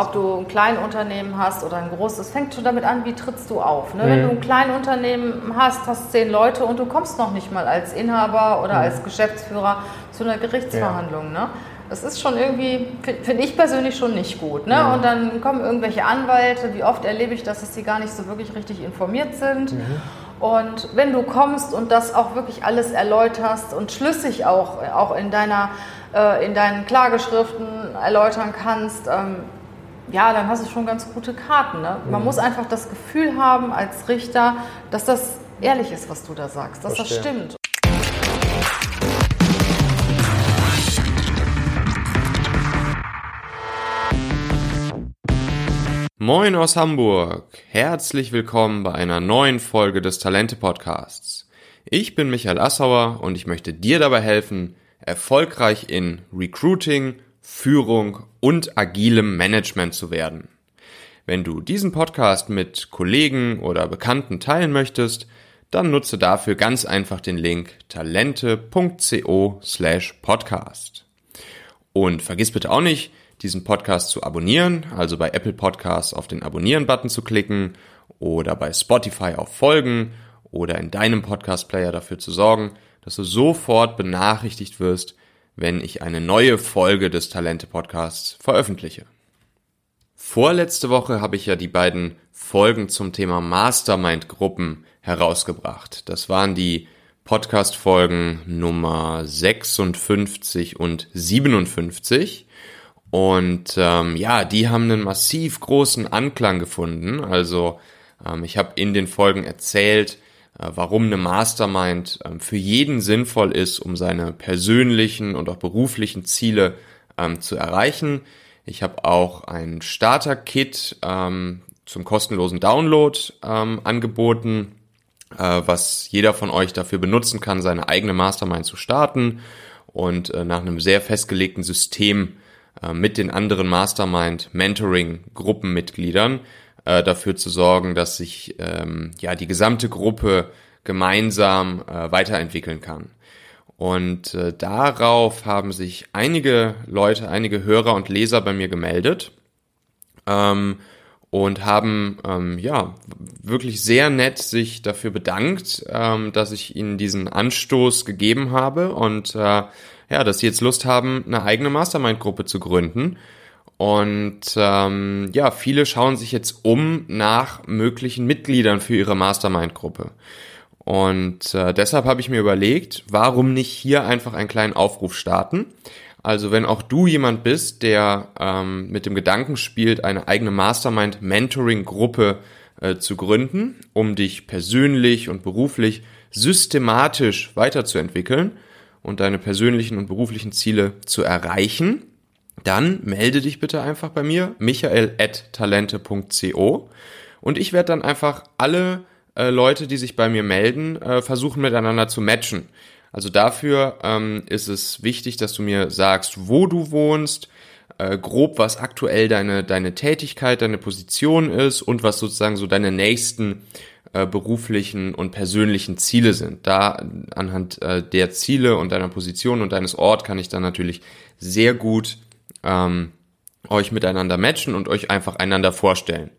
Ob du ein Kleinunternehmen hast oder ein großes, fängt schon damit an, wie trittst du auf. Ne? Mhm. Wenn du ein Kleinunternehmen hast, hast zehn Leute und du kommst noch nicht mal als Inhaber oder mhm. als Geschäftsführer zu einer Gerichtsverhandlung. Ja. Ne? Das ist schon irgendwie, finde ich persönlich schon nicht gut. Ne? Mhm. Und dann kommen irgendwelche Anwälte, wie oft erlebe ich das, dass sie gar nicht so wirklich richtig informiert sind. Mhm. Und wenn du kommst und das auch wirklich alles erläuterst und schlüssig auch, auch in, deiner, äh, in deinen Klageschriften erläutern kannst, ähm, ja, dann hast du schon ganz gute Karten. Ne? Man mhm. muss einfach das Gefühl haben als Richter, dass das ehrlich ist, was du da sagst, dass Verstehe. das stimmt. Moin aus Hamburg. Herzlich willkommen bei einer neuen Folge des Talente Podcasts. Ich bin Michael Assauer und ich möchte dir dabei helfen, erfolgreich in Recruiting, Führung und agilem Management zu werden. Wenn du diesen Podcast mit Kollegen oder Bekannten teilen möchtest, dann nutze dafür ganz einfach den Link talente.co slash podcast. Und vergiss bitte auch nicht, diesen Podcast zu abonnieren, also bei Apple Podcasts auf den Abonnieren-Button zu klicken oder bei Spotify auf Folgen oder in deinem Podcast-Player dafür zu sorgen, dass du sofort benachrichtigt wirst, wenn ich eine neue Folge des Talente Podcasts veröffentliche. Vorletzte Woche habe ich ja die beiden Folgen zum Thema Mastermind-Gruppen herausgebracht. Das waren die Podcast-Folgen Nummer 56 und 57. Und ähm, ja, die haben einen massiv großen Anklang gefunden. Also ähm, ich habe in den Folgen erzählt, äh, warum eine Mastermind ähm, für jeden sinnvoll ist, um seine persönlichen und auch beruflichen Ziele ähm, zu erreichen. Ich habe auch ein Starter-Kit ähm, zum kostenlosen Download angeboten, äh, was jeder von euch dafür benutzen kann, seine eigene Mastermind zu starten und äh, nach einem sehr festgelegten System äh, mit den anderen Mastermind Mentoring Gruppenmitgliedern äh, dafür zu sorgen, dass sich ähm, ja die gesamte Gruppe gemeinsam äh, weiterentwickeln kann. Und äh, darauf haben sich einige Leute, einige Hörer und Leser bei mir gemeldet ähm, und haben ähm, ja wirklich sehr nett sich dafür bedankt, ähm, dass ich ihnen diesen Anstoß gegeben habe und äh, ja, dass sie jetzt Lust haben, eine eigene Mastermind-Gruppe zu gründen und ähm, ja, viele schauen sich jetzt um nach möglichen Mitgliedern für ihre Mastermind-Gruppe. Und äh, deshalb habe ich mir überlegt, warum nicht hier einfach einen kleinen Aufruf starten. Also wenn auch du jemand bist, der ähm, mit dem Gedanken spielt, eine eigene Mastermind-Mentoring-Gruppe äh, zu gründen, um dich persönlich und beruflich systematisch weiterzuentwickeln und deine persönlichen und beruflichen Ziele zu erreichen, dann melde dich bitte einfach bei mir, michael.talente.co und ich werde dann einfach alle äh, Leute, die sich bei mir melden, äh, versuchen miteinander zu matchen. Also dafür ähm, ist es wichtig, dass du mir sagst, wo du wohnst, äh, grob, was aktuell deine, deine Tätigkeit, deine Position ist und was sozusagen so deine nächsten äh, beruflichen und persönlichen Ziele sind. Da anhand äh, der Ziele und deiner Position und deines Ort kann ich dann natürlich sehr gut ähm, euch miteinander matchen und euch einfach einander vorstellen.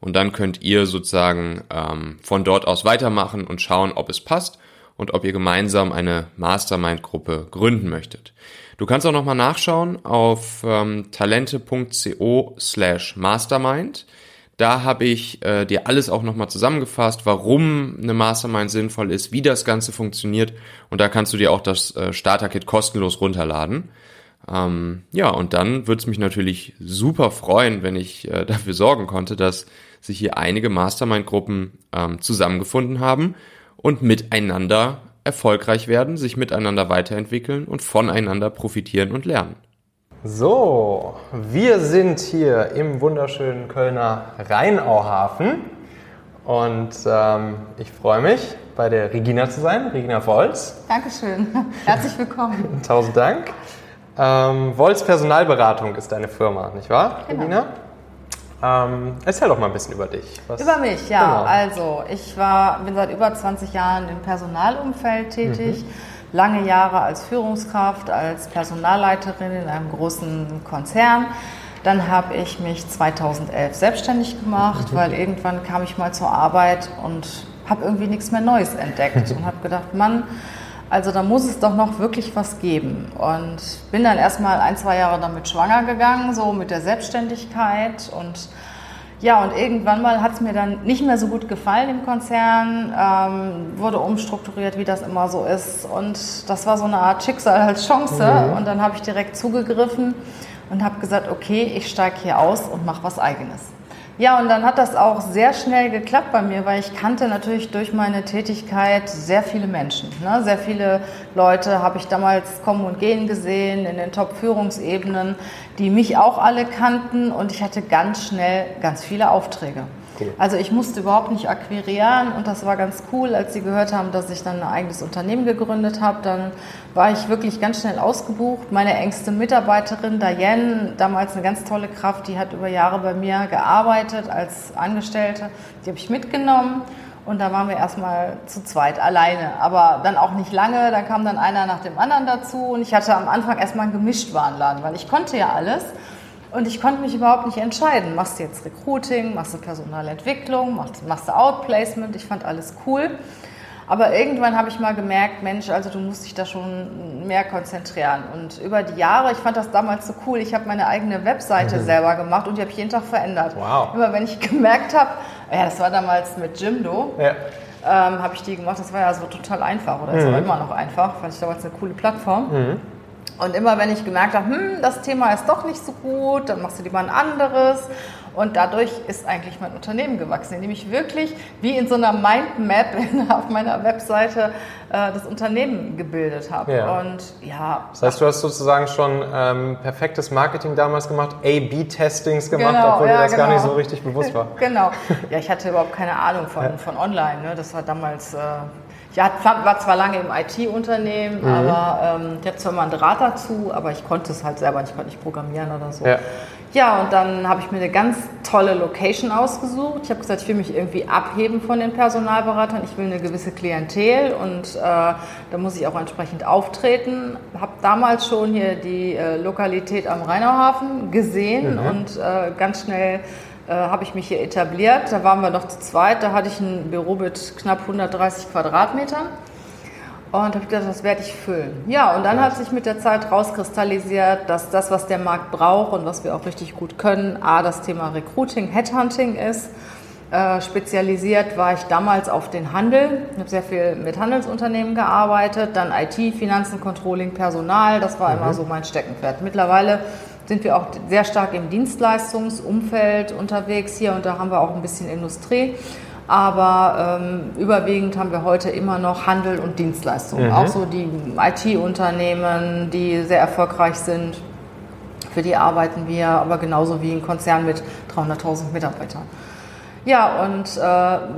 Und dann könnt ihr sozusagen ähm, von dort aus weitermachen und schauen, ob es passt und ob ihr gemeinsam eine Mastermind-Gruppe gründen möchtet. Du kannst auch nochmal nachschauen auf ähm, talente.co slash mastermind. Da habe ich äh, dir alles auch nochmal zusammengefasst, warum eine Mastermind sinnvoll ist, wie das Ganze funktioniert. Und da kannst du dir auch das äh, Starter-Kit kostenlos runterladen. Ähm, ja, und dann würde es mich natürlich super freuen, wenn ich äh, dafür sorgen konnte, dass sich hier einige Mastermind-Gruppen ähm, zusammengefunden haben und miteinander erfolgreich werden, sich miteinander weiterentwickeln und voneinander profitieren und lernen. So, wir sind hier im wunderschönen Kölner Rheinauhafen und ähm, ich freue mich, bei der Regina zu sein, Regina Wolz. Dankeschön, herzlich willkommen. Tausend Dank. Ähm, Wolz Personalberatung ist deine Firma, nicht wahr, genau. Regina? Ähm, erzähl doch mal ein bisschen über dich. Was, über mich, ja. Genau. Also, ich war, bin seit über 20 Jahren im Personalumfeld tätig. Mhm. Lange Jahre als Führungskraft, als Personalleiterin in einem großen Konzern. Dann habe ich mich 2011 selbstständig gemacht, mhm. weil irgendwann kam ich mal zur Arbeit und habe irgendwie nichts mehr Neues entdeckt und habe gedacht, Mann, also da muss es doch noch wirklich was geben. Und bin dann erstmal ein, zwei Jahre damit schwanger gegangen, so mit der Selbstständigkeit und ja, und irgendwann mal hat es mir dann nicht mehr so gut gefallen im Konzern, ähm, wurde umstrukturiert, wie das immer so ist. Und das war so eine Art Schicksal als Chance. Mhm. Und dann habe ich direkt zugegriffen und habe gesagt, okay, ich steige hier aus und mache was eigenes. Ja, und dann hat das auch sehr schnell geklappt bei mir, weil ich kannte natürlich durch meine Tätigkeit sehr viele Menschen. Ne? Sehr viele Leute habe ich damals kommen und gehen gesehen in den Top-Führungsebenen, die mich auch alle kannten und ich hatte ganz schnell ganz viele Aufträge. Cool. Also ich musste überhaupt nicht akquirieren und das war ganz cool, als sie gehört haben, dass ich dann ein eigenes Unternehmen gegründet habe. Dann war ich wirklich ganz schnell ausgebucht. Meine engste Mitarbeiterin Diane, damals eine ganz tolle Kraft, die hat über Jahre bei mir gearbeitet als Angestellte. Die habe ich mitgenommen. Und da waren wir erstmal zu zweit alleine, aber dann auch nicht lange. Dann kam dann einer nach dem anderen dazu und ich hatte am Anfang erstmal einen Gemischtwarenladen, weil ich konnte ja alles. Und ich konnte mich überhaupt nicht entscheiden. Machst du jetzt Recruiting, machst du Personalentwicklung, machst, machst du Outplacement? Ich fand alles cool. Aber irgendwann habe ich mal gemerkt, Mensch, also du musst dich da schon mehr konzentrieren. Und über die Jahre, ich fand das damals so cool, ich habe meine eigene Webseite mhm. selber gemacht und die habe ich jeden Tag verändert. Wow. Immer wenn ich gemerkt habe, ja, das war damals mit Jimdo, ja. ähm, habe ich die gemacht, das war ja so total einfach oder ist mhm. auch immer noch einfach, fand ich damals eine coole Plattform. Mhm. Und immer wenn ich gemerkt habe, hm, das Thema ist doch nicht so gut, dann machst du lieber ein anderes. Und dadurch ist eigentlich mein Unternehmen gewachsen, indem ich wirklich wie in so einer Mindmap auf meiner Webseite äh, das Unternehmen gebildet habe. Ja. Und ja. Das heißt, du hast sozusagen schon ähm, perfektes Marketing damals gemacht, A-B-Testings gemacht, genau, obwohl ja, dir das genau. gar nicht so richtig bewusst war. genau. Ja, ich hatte überhaupt keine Ahnung von, ja. von Online. Ne? Das war damals. Äh, ich war zwar lange im IT-Unternehmen, mhm. aber ähm, ich hatte zwar mal einen Draht dazu, aber ich konnte es halt selber nicht, ich konnte nicht programmieren oder so. Ja. Ja, und dann habe ich mir eine ganz tolle Location ausgesucht. Ich habe gesagt, ich will mich irgendwie abheben von den Personalberatern. Ich will eine gewisse Klientel und äh, da muss ich auch entsprechend auftreten. Habe damals schon hier die äh, Lokalität am Rheinauhafen gesehen mhm. und äh, ganz schnell äh, habe ich mich hier etabliert. Da waren wir noch zu zweit. Da hatte ich ein Büro mit knapp 130 Quadratmetern. Und habe gedacht, das werde ich füllen. Ja, und dann hat sich mit der Zeit rauskristallisiert, dass das, was der Markt braucht und was wir auch richtig gut können, A, das Thema Recruiting, Headhunting ist. Äh, spezialisiert war ich damals auf den Handel. Ich habe sehr viel mit Handelsunternehmen gearbeitet, dann IT, Finanzen, Controlling, Personal. Das war mhm. immer so mein Steckenpferd. Mittlerweile sind wir auch sehr stark im Dienstleistungsumfeld unterwegs hier und da haben wir auch ein bisschen Industrie. Aber ähm, überwiegend haben wir heute immer noch Handel und Dienstleistungen. Mhm. Auch so die IT-Unternehmen, die sehr erfolgreich sind, für die arbeiten wir, aber genauso wie ein Konzern mit 300.000 Mitarbeitern. Ja, und äh,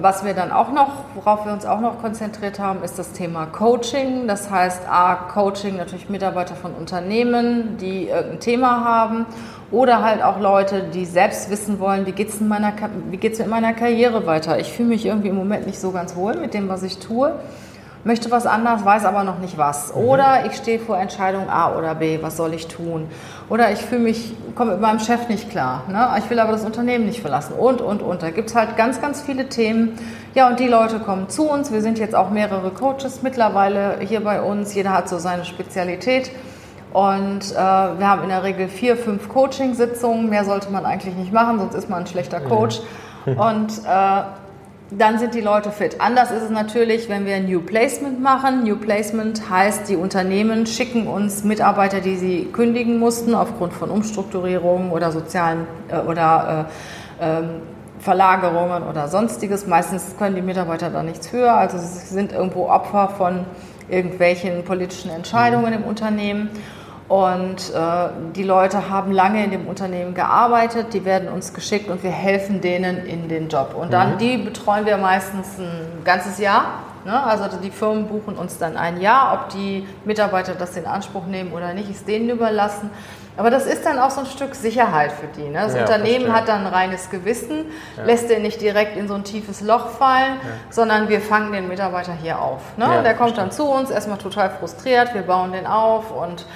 was wir dann auch noch, worauf wir uns auch noch konzentriert haben, ist das Thema Coaching. Das heißt, A, Coaching natürlich Mitarbeiter von Unternehmen, die irgendein Thema haben oder halt auch Leute, die selbst wissen wollen, wie geht es in meiner Karriere weiter. Ich fühle mich irgendwie im Moment nicht so ganz wohl mit dem, was ich tue möchte was anders, weiß aber noch nicht was. Mhm. Oder ich stehe vor Entscheidung A oder B, was soll ich tun? Oder ich fühle mich, komme mit meinem Chef nicht klar. Ne? Ich will aber das Unternehmen nicht verlassen und, und, und. Da gibt es halt ganz, ganz viele Themen. Ja, und die Leute kommen zu uns. Wir sind jetzt auch mehrere Coaches mittlerweile hier bei uns. Jeder hat so seine Spezialität. Und äh, wir haben in der Regel vier, fünf Coaching-Sitzungen. Mehr sollte man eigentlich nicht machen, sonst ist man ein schlechter Coach. Mhm. Und äh, dann sind die Leute fit. Anders ist es natürlich, wenn wir ein New Placement machen. New Placement heißt, die Unternehmen schicken uns Mitarbeiter, die sie kündigen mussten aufgrund von Umstrukturierungen oder sozialen äh, oder äh, äh, Verlagerungen oder sonstiges. Meistens können die Mitarbeiter da nichts für, also sie sind irgendwo Opfer von irgendwelchen politischen Entscheidungen im Unternehmen. Und äh, die Leute haben lange in dem Unternehmen gearbeitet, die werden uns geschickt und wir helfen denen in den Job. Und dann, mhm. die betreuen wir meistens ein ganzes Jahr. Ne? Also die Firmen buchen uns dann ein Jahr. Ob die Mitarbeiter das in Anspruch nehmen oder nicht, ist denen überlassen. Aber das ist dann auch so ein Stück Sicherheit für die. Ne? Das ja, Unternehmen verstehe. hat dann ein reines Gewissen, ja. lässt den nicht direkt in so ein tiefes Loch fallen, ja. sondern wir fangen den Mitarbeiter hier auf. Ne? Der kommt verstehe. dann zu uns, erstmal total frustriert, wir bauen den auf und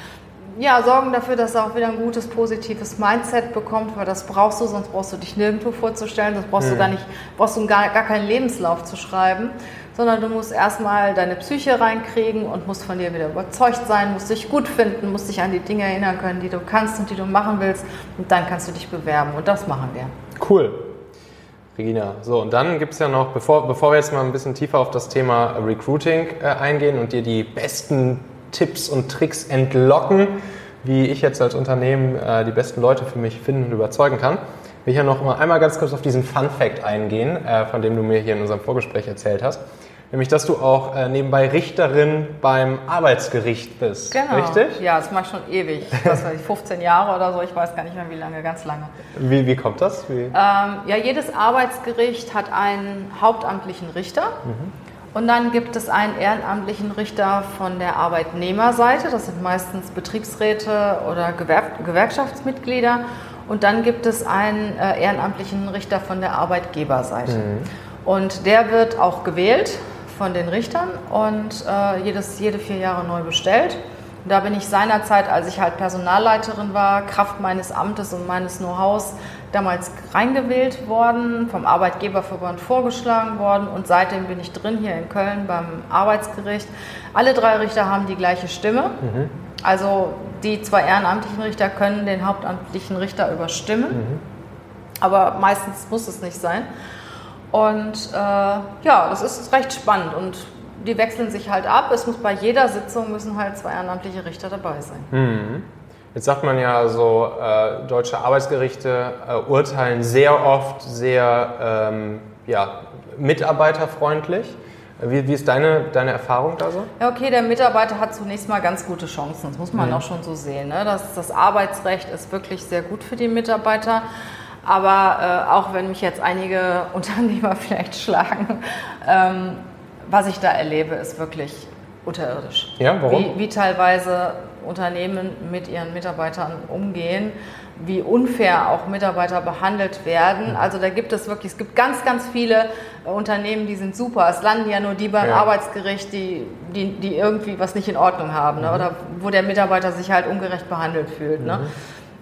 ja, sorgen dafür, dass er auch wieder ein gutes, positives Mindset bekommt, weil das brauchst du, sonst brauchst du dich nirgendwo vorzustellen, sonst brauchst mhm. du gar nicht, brauchst du gar, gar keinen Lebenslauf zu schreiben, sondern du musst erstmal deine Psyche reinkriegen und musst von dir wieder überzeugt sein, musst dich gut finden, musst dich an die Dinge erinnern können, die du kannst und die du machen willst und dann kannst du dich bewerben und das machen wir. Cool. Regina, so und dann gibt es ja noch, bevor, bevor wir jetzt mal ein bisschen tiefer auf das Thema Recruiting äh, eingehen und dir die besten Tipps und Tricks entlocken, wie ich jetzt als Unternehmen äh, die besten Leute für mich finden und überzeugen kann. Will ich ja noch mal einmal ganz kurz auf diesen Fun Fact eingehen, äh, von dem du mir hier in unserem Vorgespräch erzählt hast. Nämlich, dass du auch äh, nebenbei Richterin beim Arbeitsgericht bist. Genau. Richtig? Ja, das mache ich schon ewig. Was weiß ich, 15 Jahre oder so, ich weiß gar nicht mehr wie lange, ganz lange. Wie, wie kommt das? Wie? Ähm, ja, jedes Arbeitsgericht hat einen hauptamtlichen Richter. Mhm. Und dann gibt es einen ehrenamtlichen Richter von der Arbeitnehmerseite, das sind meistens Betriebsräte oder Gewerk Gewerkschaftsmitglieder. Und dann gibt es einen äh, ehrenamtlichen Richter von der Arbeitgeberseite. Mhm. Und der wird auch gewählt von den Richtern und äh, jedes, jede vier Jahre neu bestellt. Und da bin ich seinerzeit, als ich halt Personalleiterin war, Kraft meines Amtes und meines Know-hows damals reingewählt worden, vom Arbeitgeberverband vorgeschlagen worden und seitdem bin ich drin hier in Köln beim Arbeitsgericht. Alle drei Richter haben die gleiche Stimme. Mhm. Also die zwei ehrenamtlichen Richter können den hauptamtlichen Richter überstimmen, mhm. aber meistens muss es nicht sein. Und äh, ja, das ist recht spannend und die wechseln sich halt ab. Es muss bei jeder Sitzung müssen halt zwei ehrenamtliche Richter dabei sein. Mhm. Jetzt sagt man ja so, äh, deutsche Arbeitsgerichte äh, urteilen sehr oft sehr ähm, ja, mitarbeiterfreundlich. Wie, wie, ist deine, deine Erfahrung da so? Ja, okay, der Mitarbeiter hat zunächst mal ganz gute Chancen. Das muss man mhm. auch schon so sehen. Ne? Das, das Arbeitsrecht ist wirklich sehr gut für die Mitarbeiter. Aber äh, auch wenn mich jetzt einige Unternehmer vielleicht schlagen, ähm, was ich da erlebe, ist wirklich unterirdisch. Ja, warum? Wie, wie teilweise Unternehmen mit ihren Mitarbeitern umgehen, wie unfair auch Mitarbeiter behandelt werden. Also da gibt es wirklich, es gibt ganz, ganz viele Unternehmen, die sind super. Es landen ja nur die beim ja. Arbeitsgericht, die, die, die irgendwie was nicht in Ordnung haben ne? Mhm. oder wo der Mitarbeiter sich halt ungerecht behandelt fühlt. Ne? Mhm.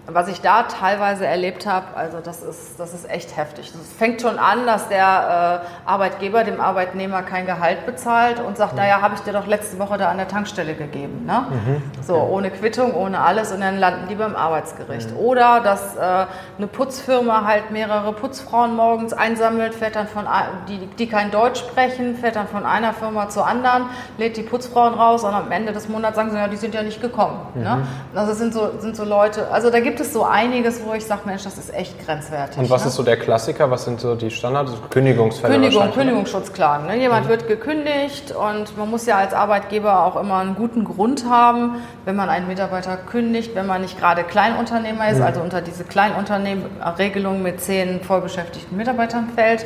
Was ich da teilweise erlebt habe, also das ist, das ist echt heftig. Es fängt schon an, dass der äh, Arbeitgeber dem Arbeitnehmer kein Gehalt bezahlt und sagt, mhm. naja, habe ich dir doch letzte Woche da an der Tankstelle gegeben. Ne? Mhm, okay. So, ohne Quittung, ohne alles und dann landen die beim Arbeitsgericht. Mhm. Oder dass äh, eine Putzfirma halt mehrere Putzfrauen morgens einsammelt, fährt dann von, die, die kein Deutsch sprechen, fährt dann von einer Firma zur anderen, lädt die Putzfrauen raus und am Ende des Monats sagen sie, ja, die sind ja nicht gekommen. Ne? Mhm. Also sind so, sind so Leute, also da gibt gibt es so einiges, wo ich sage, Mensch, das ist echt grenzwertig. Und was ne? ist so der Klassiker? Was sind so die Standards? Kündigungsfälle Kündigung, Kündigungsschutzklagen. Ne? Jemand mhm. wird gekündigt und man muss ja als Arbeitgeber auch immer einen guten Grund haben, wenn man einen Mitarbeiter kündigt, wenn man nicht gerade Kleinunternehmer ist, mhm. also unter diese Kleinunternehmerregelung mit zehn vollbeschäftigten Mitarbeitern fällt.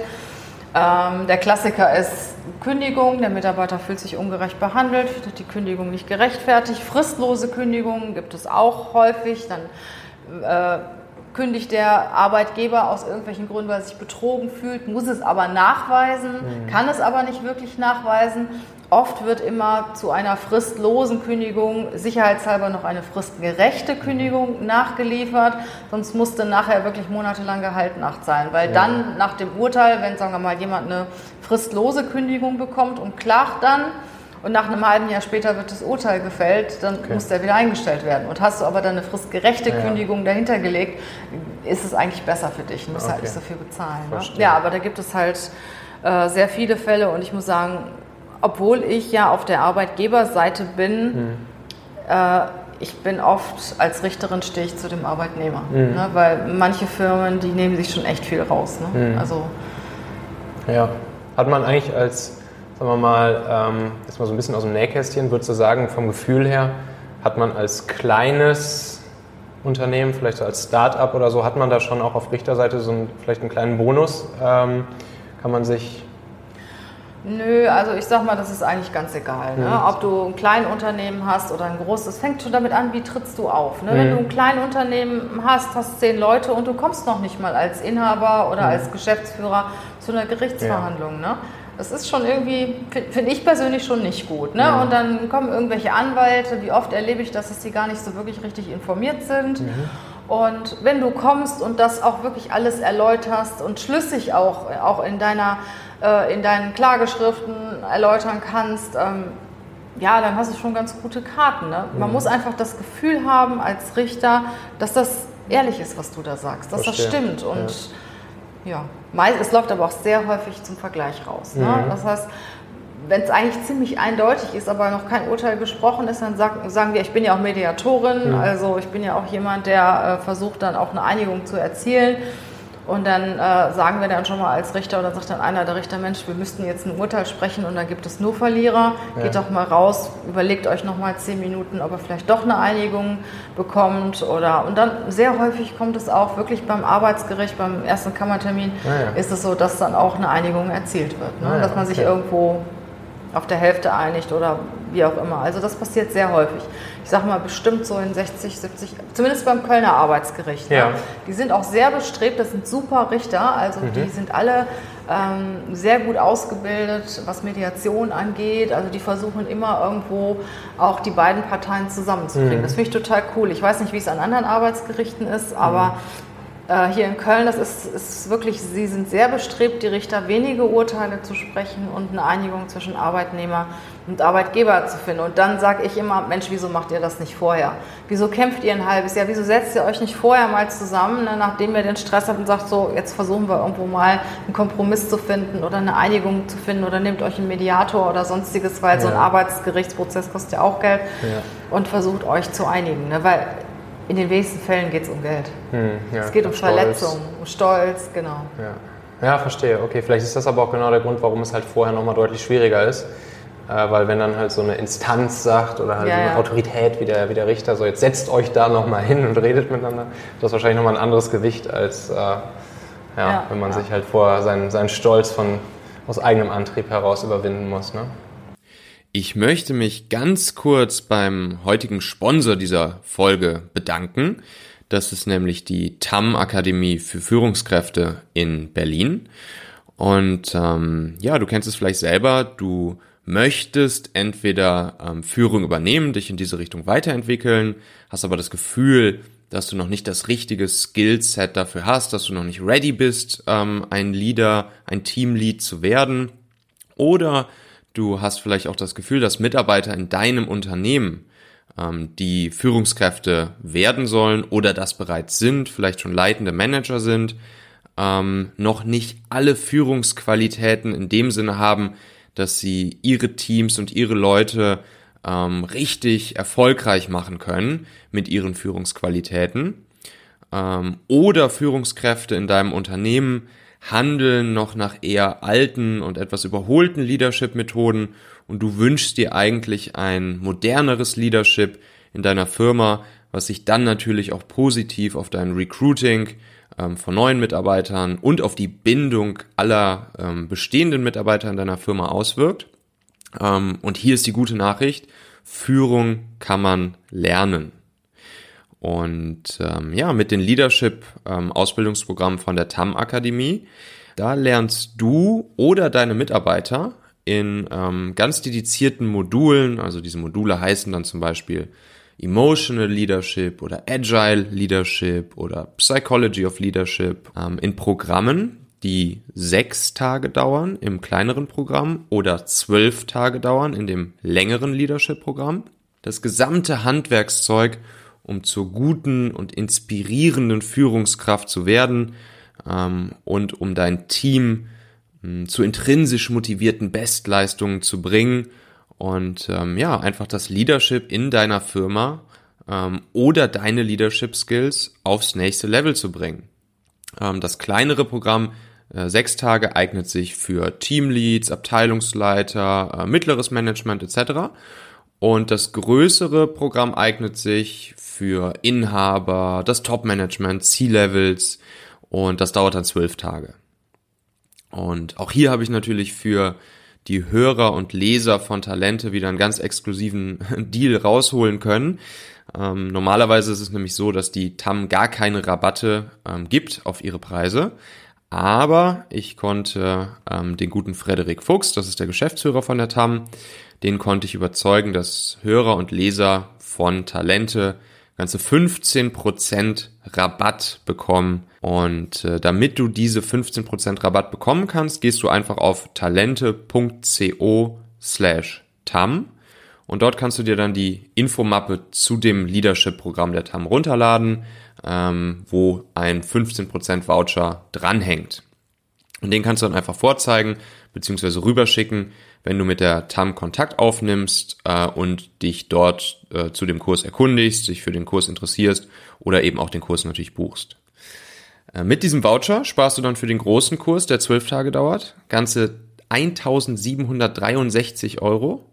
Ähm, der Klassiker ist Kündigung, der Mitarbeiter fühlt sich ungerecht behandelt, findet die Kündigung nicht gerechtfertigt. Fristlose Kündigungen gibt es auch häufig. Dann äh, kündigt der Arbeitgeber aus irgendwelchen Gründen, weil er sich betrogen fühlt, muss es aber nachweisen, mhm. kann es aber nicht wirklich nachweisen. Oft wird immer zu einer fristlosen Kündigung sicherheitshalber noch eine fristgerechte Kündigung nachgeliefert, sonst musste nachher wirklich monatelang Gehalt nachzahlen, weil ja. dann nach dem Urteil, wenn sagen wir mal jemand eine fristlose Kündigung bekommt und klagt dann, und nach einem halben Jahr später wird das Urteil gefällt, dann okay. muss der wieder eingestellt werden. Und hast du aber dann eine fristgerechte ja. Kündigung dahinter gelegt, ist es eigentlich besser für dich. Du musst halt okay. halt nicht so viel bezahlen. Ne? Ja, aber da gibt es halt äh, sehr viele Fälle und ich muss sagen, obwohl ich ja auf der Arbeitgeberseite bin, hm. äh, ich bin oft als Richterin stehe ich zu dem Arbeitnehmer, mhm. ne? weil manche Firmen, die nehmen sich schon echt viel raus. Ne? Mhm. Also ja, hat man eigentlich als sagen wir mal, ähm, jetzt mal so ein bisschen aus dem Nähkästchen, würdest du sagen, vom Gefühl her, hat man als kleines Unternehmen, vielleicht so als Start-up oder so, hat man da schon auch auf Richterseite so einen, vielleicht einen kleinen Bonus? Ähm, kann man sich Nö, also ich sag mal, das ist eigentlich ganz egal. Ne? Mhm. Ob du ein Kleinunternehmen hast oder ein großes, das fängt schon damit an, wie trittst du auf. Ne? Mhm. Wenn du ein Kleinunternehmen hast, hast zehn Leute und du kommst noch nicht mal als Inhaber oder mhm. als Geschäftsführer zu einer Gerichtsverhandlung. Ja. Ne? Das ist schon irgendwie, finde ich persönlich schon nicht gut. Ne? Mhm. Und dann kommen irgendwelche Anwälte, wie oft erlebe ich das, dass die gar nicht so wirklich richtig informiert sind. Mhm. Und wenn du kommst und das auch wirklich alles erläuterst und schlüssig auch, auch in, deiner, äh, in deinen Klageschriften erläutern kannst, ähm, ja, dann hast du schon ganz gute Karten. Ne? Man mhm. muss einfach das Gefühl haben als Richter, dass das ehrlich ist, was du da sagst, dass Verstehe. das stimmt. Und ja, ja es läuft aber auch sehr häufig zum Vergleich raus. Ne? Mhm. Das heißt, wenn es eigentlich ziemlich eindeutig ist, aber noch kein Urteil gesprochen ist, dann sag, sagen wir, ich bin ja auch Mediatorin, mhm. also ich bin ja auch jemand, der äh, versucht dann auch eine Einigung zu erzielen. Und dann äh, sagen wir dann schon mal als Richter oder sagt dann einer der Richter, Mensch, wir müssten jetzt ein Urteil sprechen und dann gibt es nur Verlierer. Ja. Geht doch mal raus, überlegt euch noch mal zehn Minuten, ob ihr vielleicht doch eine Einigung bekommt oder und dann sehr häufig kommt es auch wirklich beim Arbeitsgericht, beim ersten Kammertermin, ja, ja. ist es so, dass dann auch eine Einigung erzielt wird, ne? dass man sich irgendwo auf der Hälfte einigt oder wie auch immer. Also das passiert sehr häufig. Ich sage mal bestimmt so in 60, 70, zumindest beim Kölner Arbeitsgericht. Ne? Ja. Die sind auch sehr bestrebt, das sind super Richter, also mhm. die sind alle ähm, sehr gut ausgebildet, was Mediation angeht. Also die versuchen immer irgendwo auch die beiden Parteien zusammenzubringen. Mhm. Das finde ich total cool. Ich weiß nicht, wie es an anderen Arbeitsgerichten ist, aber mhm hier in Köln, das ist, ist wirklich, sie sind sehr bestrebt, die Richter wenige Urteile zu sprechen und eine Einigung zwischen Arbeitnehmer und Arbeitgeber zu finden. Und dann sage ich immer, Mensch, wieso macht ihr das nicht vorher? Wieso kämpft ihr ein halbes Jahr? Wieso setzt ihr euch nicht vorher mal zusammen, ne, nachdem ihr den Stress habt und sagt, so, jetzt versuchen wir irgendwo mal einen Kompromiss zu finden oder eine Einigung zu finden oder nehmt euch einen Mediator oder sonstiges, weil ja. so ein Arbeitsgerichtsprozess kostet ja auch Geld ja. und versucht euch zu einigen. Ne? Weil in den wenigsten Fällen geht es um Geld. Hm, ja, es geht um Stolz. Verletzung, um Stolz, genau. Ja. ja, verstehe. Okay, vielleicht ist das aber auch genau der Grund, warum es halt vorher nochmal deutlich schwieriger ist. Äh, weil wenn dann halt so eine Instanz sagt oder halt ja, eine. Autorität wie der, wie der Richter, so jetzt setzt euch da nochmal hin und redet miteinander, das ist wahrscheinlich nochmal ein anderes Gewicht, als äh, ja, wenn man sich halt vorher seinen, seinen Stolz von, aus eigenem Antrieb heraus überwinden muss. Ne? Ich möchte mich ganz kurz beim heutigen Sponsor dieser Folge bedanken. Das ist nämlich die TAM Akademie für Führungskräfte in Berlin. Und ähm, ja, du kennst es vielleicht selber, du möchtest entweder ähm, Führung übernehmen, dich in diese Richtung weiterentwickeln, hast aber das Gefühl, dass du noch nicht das richtige Skillset dafür hast, dass du noch nicht ready bist, ähm, ein Leader, ein Teamlead zu werden. Oder Du hast vielleicht auch das Gefühl, dass Mitarbeiter in deinem Unternehmen, ähm, die Führungskräfte werden sollen oder das bereits sind, vielleicht schon leitende Manager sind, ähm, noch nicht alle Führungsqualitäten in dem Sinne haben, dass sie ihre Teams und ihre Leute ähm, richtig erfolgreich machen können mit ihren Führungsqualitäten. Ähm, oder Führungskräfte in deinem Unternehmen handeln noch nach eher alten und etwas überholten Leadership-Methoden und du wünschst dir eigentlich ein moderneres Leadership in deiner Firma, was sich dann natürlich auch positiv auf dein Recruiting ähm, von neuen Mitarbeitern und auf die Bindung aller ähm, bestehenden Mitarbeiter in deiner Firma auswirkt. Ähm, und hier ist die gute Nachricht, Führung kann man lernen. Und ähm, ja, mit den Leadership-Ausbildungsprogrammen ähm, von der TAM Akademie, da lernst du oder deine Mitarbeiter in ähm, ganz dedizierten Modulen, also diese Module heißen dann zum Beispiel Emotional Leadership oder Agile Leadership oder Psychology of Leadership ähm, in Programmen, die sechs Tage dauern im kleineren Programm oder zwölf Tage dauern in dem längeren Leadership-Programm. Das gesamte Handwerkszeug um zur guten und inspirierenden Führungskraft zu werden ähm, und um dein Team ähm, zu intrinsisch motivierten Bestleistungen zu bringen und ähm, ja, einfach das Leadership in deiner Firma ähm, oder deine Leadership Skills aufs nächste Level zu bringen. Ähm, das kleinere Programm äh, Sechs Tage eignet sich für Teamleads, Abteilungsleiter, äh, mittleres Management etc. Und das größere Programm eignet sich für Inhaber, das Top-Management, C-Levels und das dauert dann zwölf Tage. Und auch hier habe ich natürlich für die Hörer und Leser von Talente wieder einen ganz exklusiven Deal rausholen können. Ähm, normalerweise ist es nämlich so, dass die TAM gar keine Rabatte ähm, gibt auf ihre Preise. Aber ich konnte ähm, den guten Frederik Fuchs, das ist der Geschäftsführer von der TAM, den konnte ich überzeugen, dass Hörer und Leser von Talente ganze 15% Rabatt bekommen. Und äh, damit du diese 15% Rabatt bekommen kannst, gehst du einfach auf talente.co slash tam und dort kannst du dir dann die Infomappe zu dem Leadership-Programm der TAM runterladen, ähm, wo ein 15% Voucher dranhängt. Und den kannst du dann einfach vorzeigen bzw. rüberschicken, wenn du mit der TAM Kontakt aufnimmst äh, und dich dort äh, zu dem Kurs erkundigst, dich für den Kurs interessierst oder eben auch den Kurs natürlich buchst. Äh, mit diesem Voucher sparst du dann für den großen Kurs, der zwölf Tage dauert, ganze 1763 Euro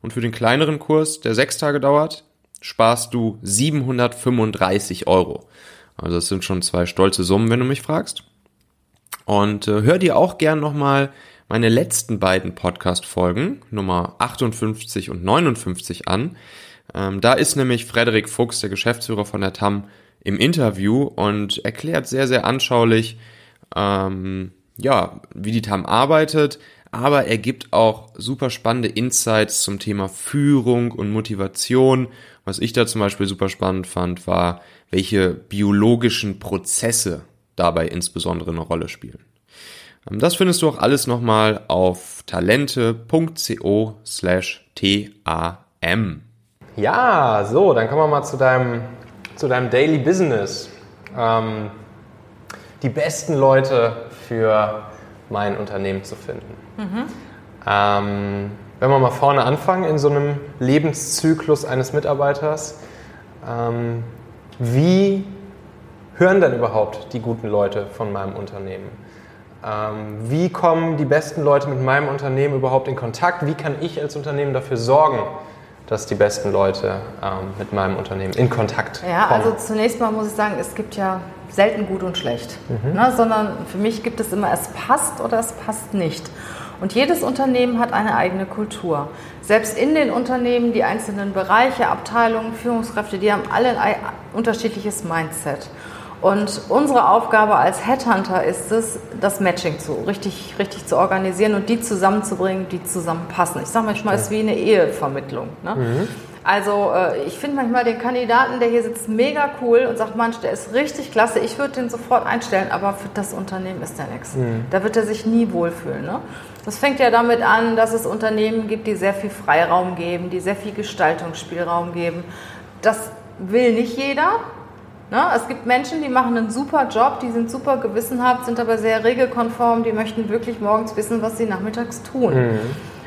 und für den kleineren Kurs, der sechs Tage dauert, sparst du 735 Euro. Also das sind schon zwei stolze Summen, wenn du mich fragst. Und äh, hör dir auch gern nochmal meine letzten beiden Podcast-Folgen, Nummer 58 und 59 an. Ähm, da ist nämlich Frederik Fuchs, der Geschäftsführer von der TAM, im Interview und erklärt sehr, sehr anschaulich, ähm, ja, wie die TAM arbeitet, aber er gibt auch super spannende Insights zum Thema Führung und Motivation. Was ich da zum Beispiel super spannend fand, war, welche biologischen Prozesse dabei insbesondere eine Rolle spielen. Ähm, das findest du auch alles nochmal auf talente.co slash TAM. Ja, so, dann kommen wir mal zu deinem, zu deinem Daily Business. Ähm, die besten Leute für mein Unternehmen zu finden. Mhm. Ähm, wenn wir mal vorne anfangen in so einem Lebenszyklus eines Mitarbeiters, ähm, wie hören denn überhaupt die guten Leute von meinem Unternehmen? Ähm, wie kommen die besten Leute mit meinem Unternehmen überhaupt in Kontakt? Wie kann ich als Unternehmen dafür sorgen, dass die besten Leute ähm, mit meinem Unternehmen in Kontakt kommen? Ja, also zunächst mal muss ich sagen, es gibt ja selten gut und schlecht, mhm. ne, sondern für mich gibt es immer, es passt oder es passt nicht. Und jedes Unternehmen hat eine eigene Kultur. Selbst in den Unternehmen, die einzelnen Bereiche, Abteilungen, Führungskräfte, die haben alle ein unterschiedliches Mindset. Und unsere Aufgabe als Headhunter ist es, das Matching zu, richtig, richtig zu organisieren und die zusammenzubringen, die zusammenpassen. Ich sage manchmal, es ist wie eine Ehevermittlung. Ne? Mhm. Also äh, ich finde manchmal den Kandidaten, der hier sitzt, mega cool und sagt, Mensch, der ist richtig klasse, ich würde den sofort einstellen, aber für das Unternehmen ist der nichts. Mhm. Da wird er sich nie wohlfühlen. Ne? Das fängt ja damit an, dass es Unternehmen gibt, die sehr viel Freiraum geben, die sehr viel Gestaltungsspielraum geben. Das will nicht jeder. Ne? Es gibt Menschen, die machen einen super Job, die sind super gewissenhaft, sind aber sehr regelkonform, die möchten wirklich morgens wissen, was sie nachmittags tun. Mhm.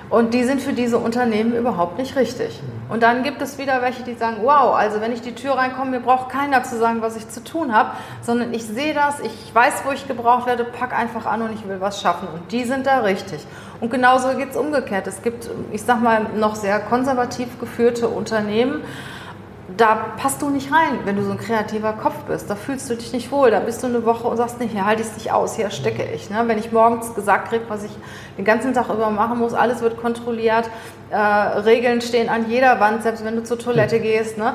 Und die sind für diese Unternehmen überhaupt nicht richtig. Und dann gibt es wieder welche, die sagen, wow, also wenn ich die Tür reinkomme, mir braucht keiner zu sagen, was ich zu tun habe, sondern ich sehe das, ich weiß, wo ich gebraucht werde, pack einfach an und ich will was schaffen. Und die sind da richtig. Und genauso geht es umgekehrt. Es gibt, ich sag mal, noch sehr konservativ geführte Unternehmen, da passt du nicht rein, wenn du so ein kreativer Kopf bist. Da fühlst du dich nicht wohl. Da bist du eine Woche und sagst nicht, hier halte ich es nicht aus, hier stecke ich. Ne? Wenn ich morgens gesagt kriege, was ich den ganzen Tag über machen muss, alles wird kontrolliert, äh, Regeln stehen an jeder Wand, selbst wenn du zur Toilette gehst. Ne?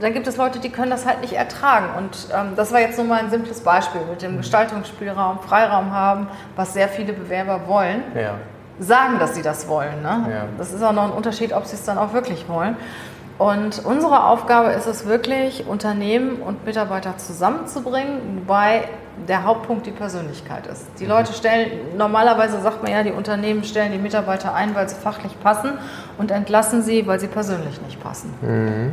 Dann gibt es Leute, die können das halt nicht ertragen. Und ähm, das war jetzt nur mal ein simples Beispiel mit dem Gestaltungsspielraum, Freiraum haben, was sehr viele Bewerber wollen. Ja. Sagen, dass sie das wollen. Ne? Ja. Das ist auch noch ein Unterschied, ob sie es dann auch wirklich wollen. Und unsere Aufgabe ist es wirklich, Unternehmen und Mitarbeiter zusammenzubringen, wobei der Hauptpunkt die Persönlichkeit ist. Die Leute mhm. stellen, normalerweise sagt man ja, die Unternehmen stellen die Mitarbeiter ein, weil sie fachlich passen und entlassen sie, weil sie persönlich nicht passen. Mhm.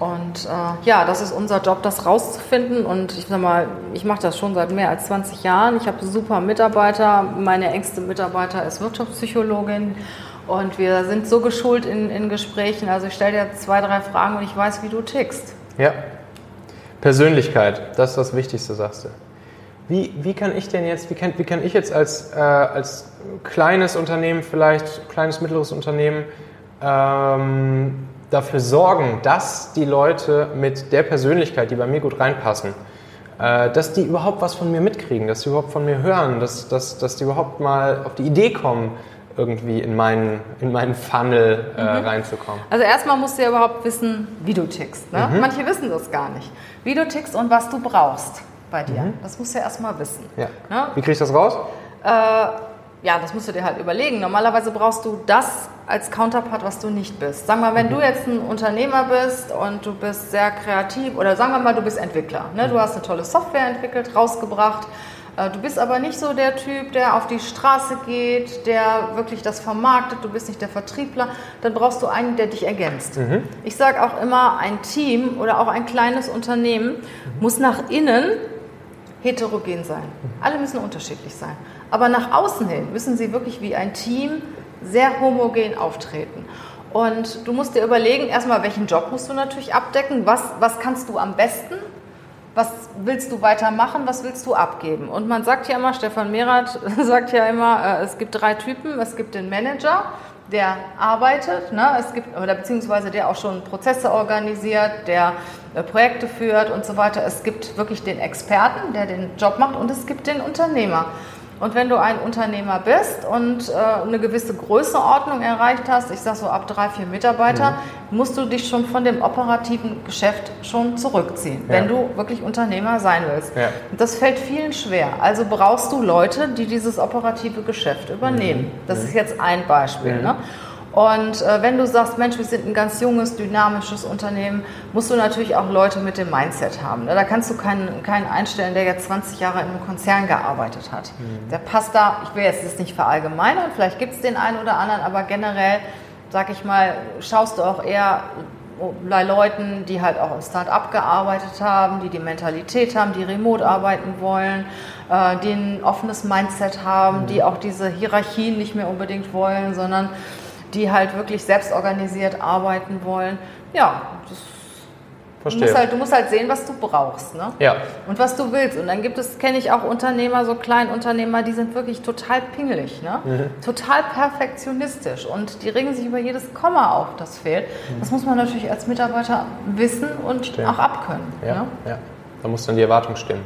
Und äh, ja, das ist unser Job, das rauszufinden. Und ich sag mal, ich mache das schon seit mehr als 20 Jahren. Ich habe super Mitarbeiter. Meine engste Mitarbeiter ist Wirtschaftspsychologin. Und wir sind so geschult in, in Gesprächen. Also ich stelle dir zwei, drei Fragen und ich weiß, wie du tickst. Ja. Persönlichkeit, das ist das Wichtigste, sagst du. Wie, wie kann ich denn jetzt, wie kann, wie kann ich jetzt als, äh, als kleines Unternehmen, vielleicht kleines, mittleres Unternehmen, ähm, dafür sorgen, dass die Leute mit der Persönlichkeit, die bei mir gut reinpassen, äh, dass die überhaupt was von mir mitkriegen, dass sie überhaupt von mir hören, dass, dass, dass die überhaupt mal auf die Idee kommen, irgendwie in meinen, in meinen Funnel äh, mhm. reinzukommen? Also erstmal musst du ja überhaupt wissen, wie du tickst. Ne? Mhm. Manche wissen das gar nicht. Wie du tickst und was du brauchst. bei dir. Mhm. Das musst du ja erstmal wissen. Ja. Ne? Wie kriege ich das raus? Äh, ja, das musst du dir halt überlegen. Normalerweise brauchst du das als Counterpart, was du nicht bist. Sag mal, wenn mhm. du jetzt ein Unternehmer bist und du bist sehr kreativ oder sagen wir mal, du bist Entwickler. Ne? Du mhm. hast eine tolle Software entwickelt, rausgebracht. Äh, du bist aber nicht so der Typ, der auf die Straße geht, der wirklich das vermarktet, du bist nicht der Vertriebler, dann brauchst du einen, der dich ergänzt. Mhm. Ich sage auch immer, ein Team oder auch ein kleines Unternehmen mhm. muss nach innen heterogen sein. Alle müssen unterschiedlich sein. Aber nach außen hin müssen sie wirklich wie ein Team sehr homogen auftreten. Und du musst dir überlegen, erstmal, welchen Job musst du natürlich abdecken, was, was kannst du am besten, was willst du weitermachen, was willst du abgeben. Und man sagt ja immer, Stefan Merath sagt ja immer, äh, es gibt drei Typen, es gibt den Manager, der arbeitet, ne? es gibt, oder beziehungsweise der auch schon Prozesse organisiert, der äh, Projekte führt und so weiter. Es gibt wirklich den Experten, der den Job macht und es gibt den Unternehmer. Und wenn du ein Unternehmer bist und äh, eine gewisse Größenordnung erreicht hast, ich sage so ab drei, vier Mitarbeiter, mhm. musst du dich schon von dem operativen Geschäft schon zurückziehen, ja. wenn du wirklich Unternehmer sein willst. Ja. Und das fällt vielen schwer. Also brauchst du Leute, die dieses operative Geschäft übernehmen. Mhm. Das ist jetzt ein Beispiel. Mhm. Ne? Und äh, wenn du sagst, Mensch, wir sind ein ganz junges, dynamisches Unternehmen, musst du natürlich auch Leute mit dem Mindset haben. Ne? Da kannst du keinen, keinen einstellen, der jetzt 20 Jahre in einem Konzern gearbeitet hat. Mhm. Der passt da, ich will jetzt das nicht verallgemeinern, vielleicht gibt es den einen oder anderen, aber generell, sag ich mal, schaust du auch eher bei Leuten, die halt auch im Start-up gearbeitet haben, die die Mentalität haben, die remote arbeiten wollen, äh, die ein offenes Mindset haben, mhm. die auch diese Hierarchien nicht mehr unbedingt wollen, sondern die halt wirklich selbst organisiert arbeiten wollen. Ja, das Verstehe. Du musst, halt, du musst halt sehen, was du brauchst ne? ja. und was du willst. Und dann gibt es, kenne ich auch Unternehmer, so Kleinunternehmer, die sind wirklich total pingelig, ne? Mhm. total perfektionistisch und die regen sich über jedes Komma auf, das fehlt. Mhm. Das muss man natürlich als Mitarbeiter wissen und Stimmt. auch abkönnen. Ja, ne? ja. da muss dann die Erwartung stimmen.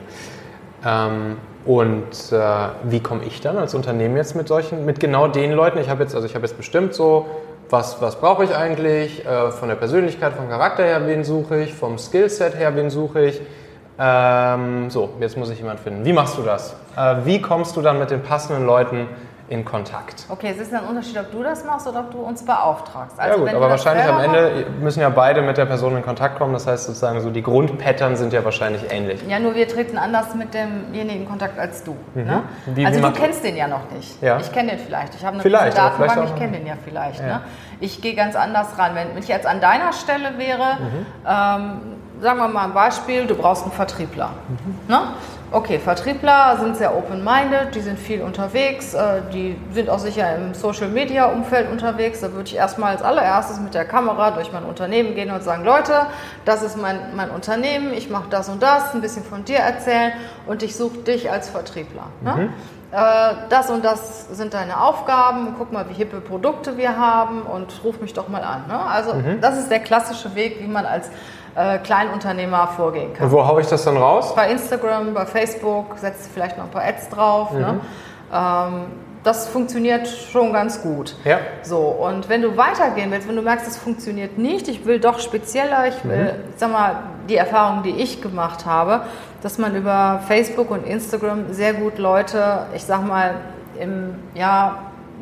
Ähm, und äh, wie komme ich dann als Unternehmen jetzt mit solchen, mit genau den Leuten? Ich habe jetzt, also ich habe jetzt bestimmt so, was, was brauche ich eigentlich? Äh, von der Persönlichkeit, vom Charakter her, wen suche ich? Vom Skillset her, wen suche ich? Ähm, so, jetzt muss ich jemanden finden. Wie machst du das? Äh, wie kommst du dann mit den passenden Leuten in Kontakt. Okay, es ist ein Unterschied, ob du das machst oder ob du uns beauftragst. Also ja gut, aber wahrscheinlich am Ende müssen ja beide mit der Person in Kontakt kommen. Das heißt sozusagen so die Grundpattern sind ja wahrscheinlich ähnlich. Ja, nur wir treten anders mit demjenigen in Kontakt als du. Mhm. Ne? Wie, also wie du kennst den ja noch nicht. Ja. Ich kenne den vielleicht. Ich habe eine vielleicht, Datenbank, ich kenne den ja vielleicht. Ja. Ne? Ich gehe ganz anders ran. Wenn ich jetzt an deiner Stelle wäre, mhm. ähm, sagen wir mal ein Beispiel, du brauchst einen Vertriebler. Mhm. Ne? Okay, Vertriebler sind sehr open-minded, die sind viel unterwegs, äh, die sind auch sicher im Social-Media-Umfeld unterwegs. Da würde ich erstmal als allererstes mit der Kamera durch mein Unternehmen gehen und sagen, Leute, das ist mein, mein Unternehmen, ich mache das und das, ein bisschen von dir erzählen und ich suche dich als Vertriebler. Ne? Mhm. Äh, das und das sind deine Aufgaben, guck mal, wie hippe Produkte wir haben und ruf mich doch mal an. Ne? Also mhm. das ist der klassische Weg, wie man als äh, Kleinunternehmer vorgehen kann. Und wo haue ich das dann raus? Bei Instagram, bei Facebook, setzt vielleicht noch ein paar Ads drauf. Ne? Mhm. Ne? Ähm, das funktioniert schon ganz gut. Ja. So, und wenn du weitergehen willst, wenn du merkst, es funktioniert nicht, ich will doch spezieller, ich will, mhm. sag mal, die Erfahrung, die ich gemacht habe, dass man über Facebook und Instagram sehr gut Leute, ich sag mal, im ja,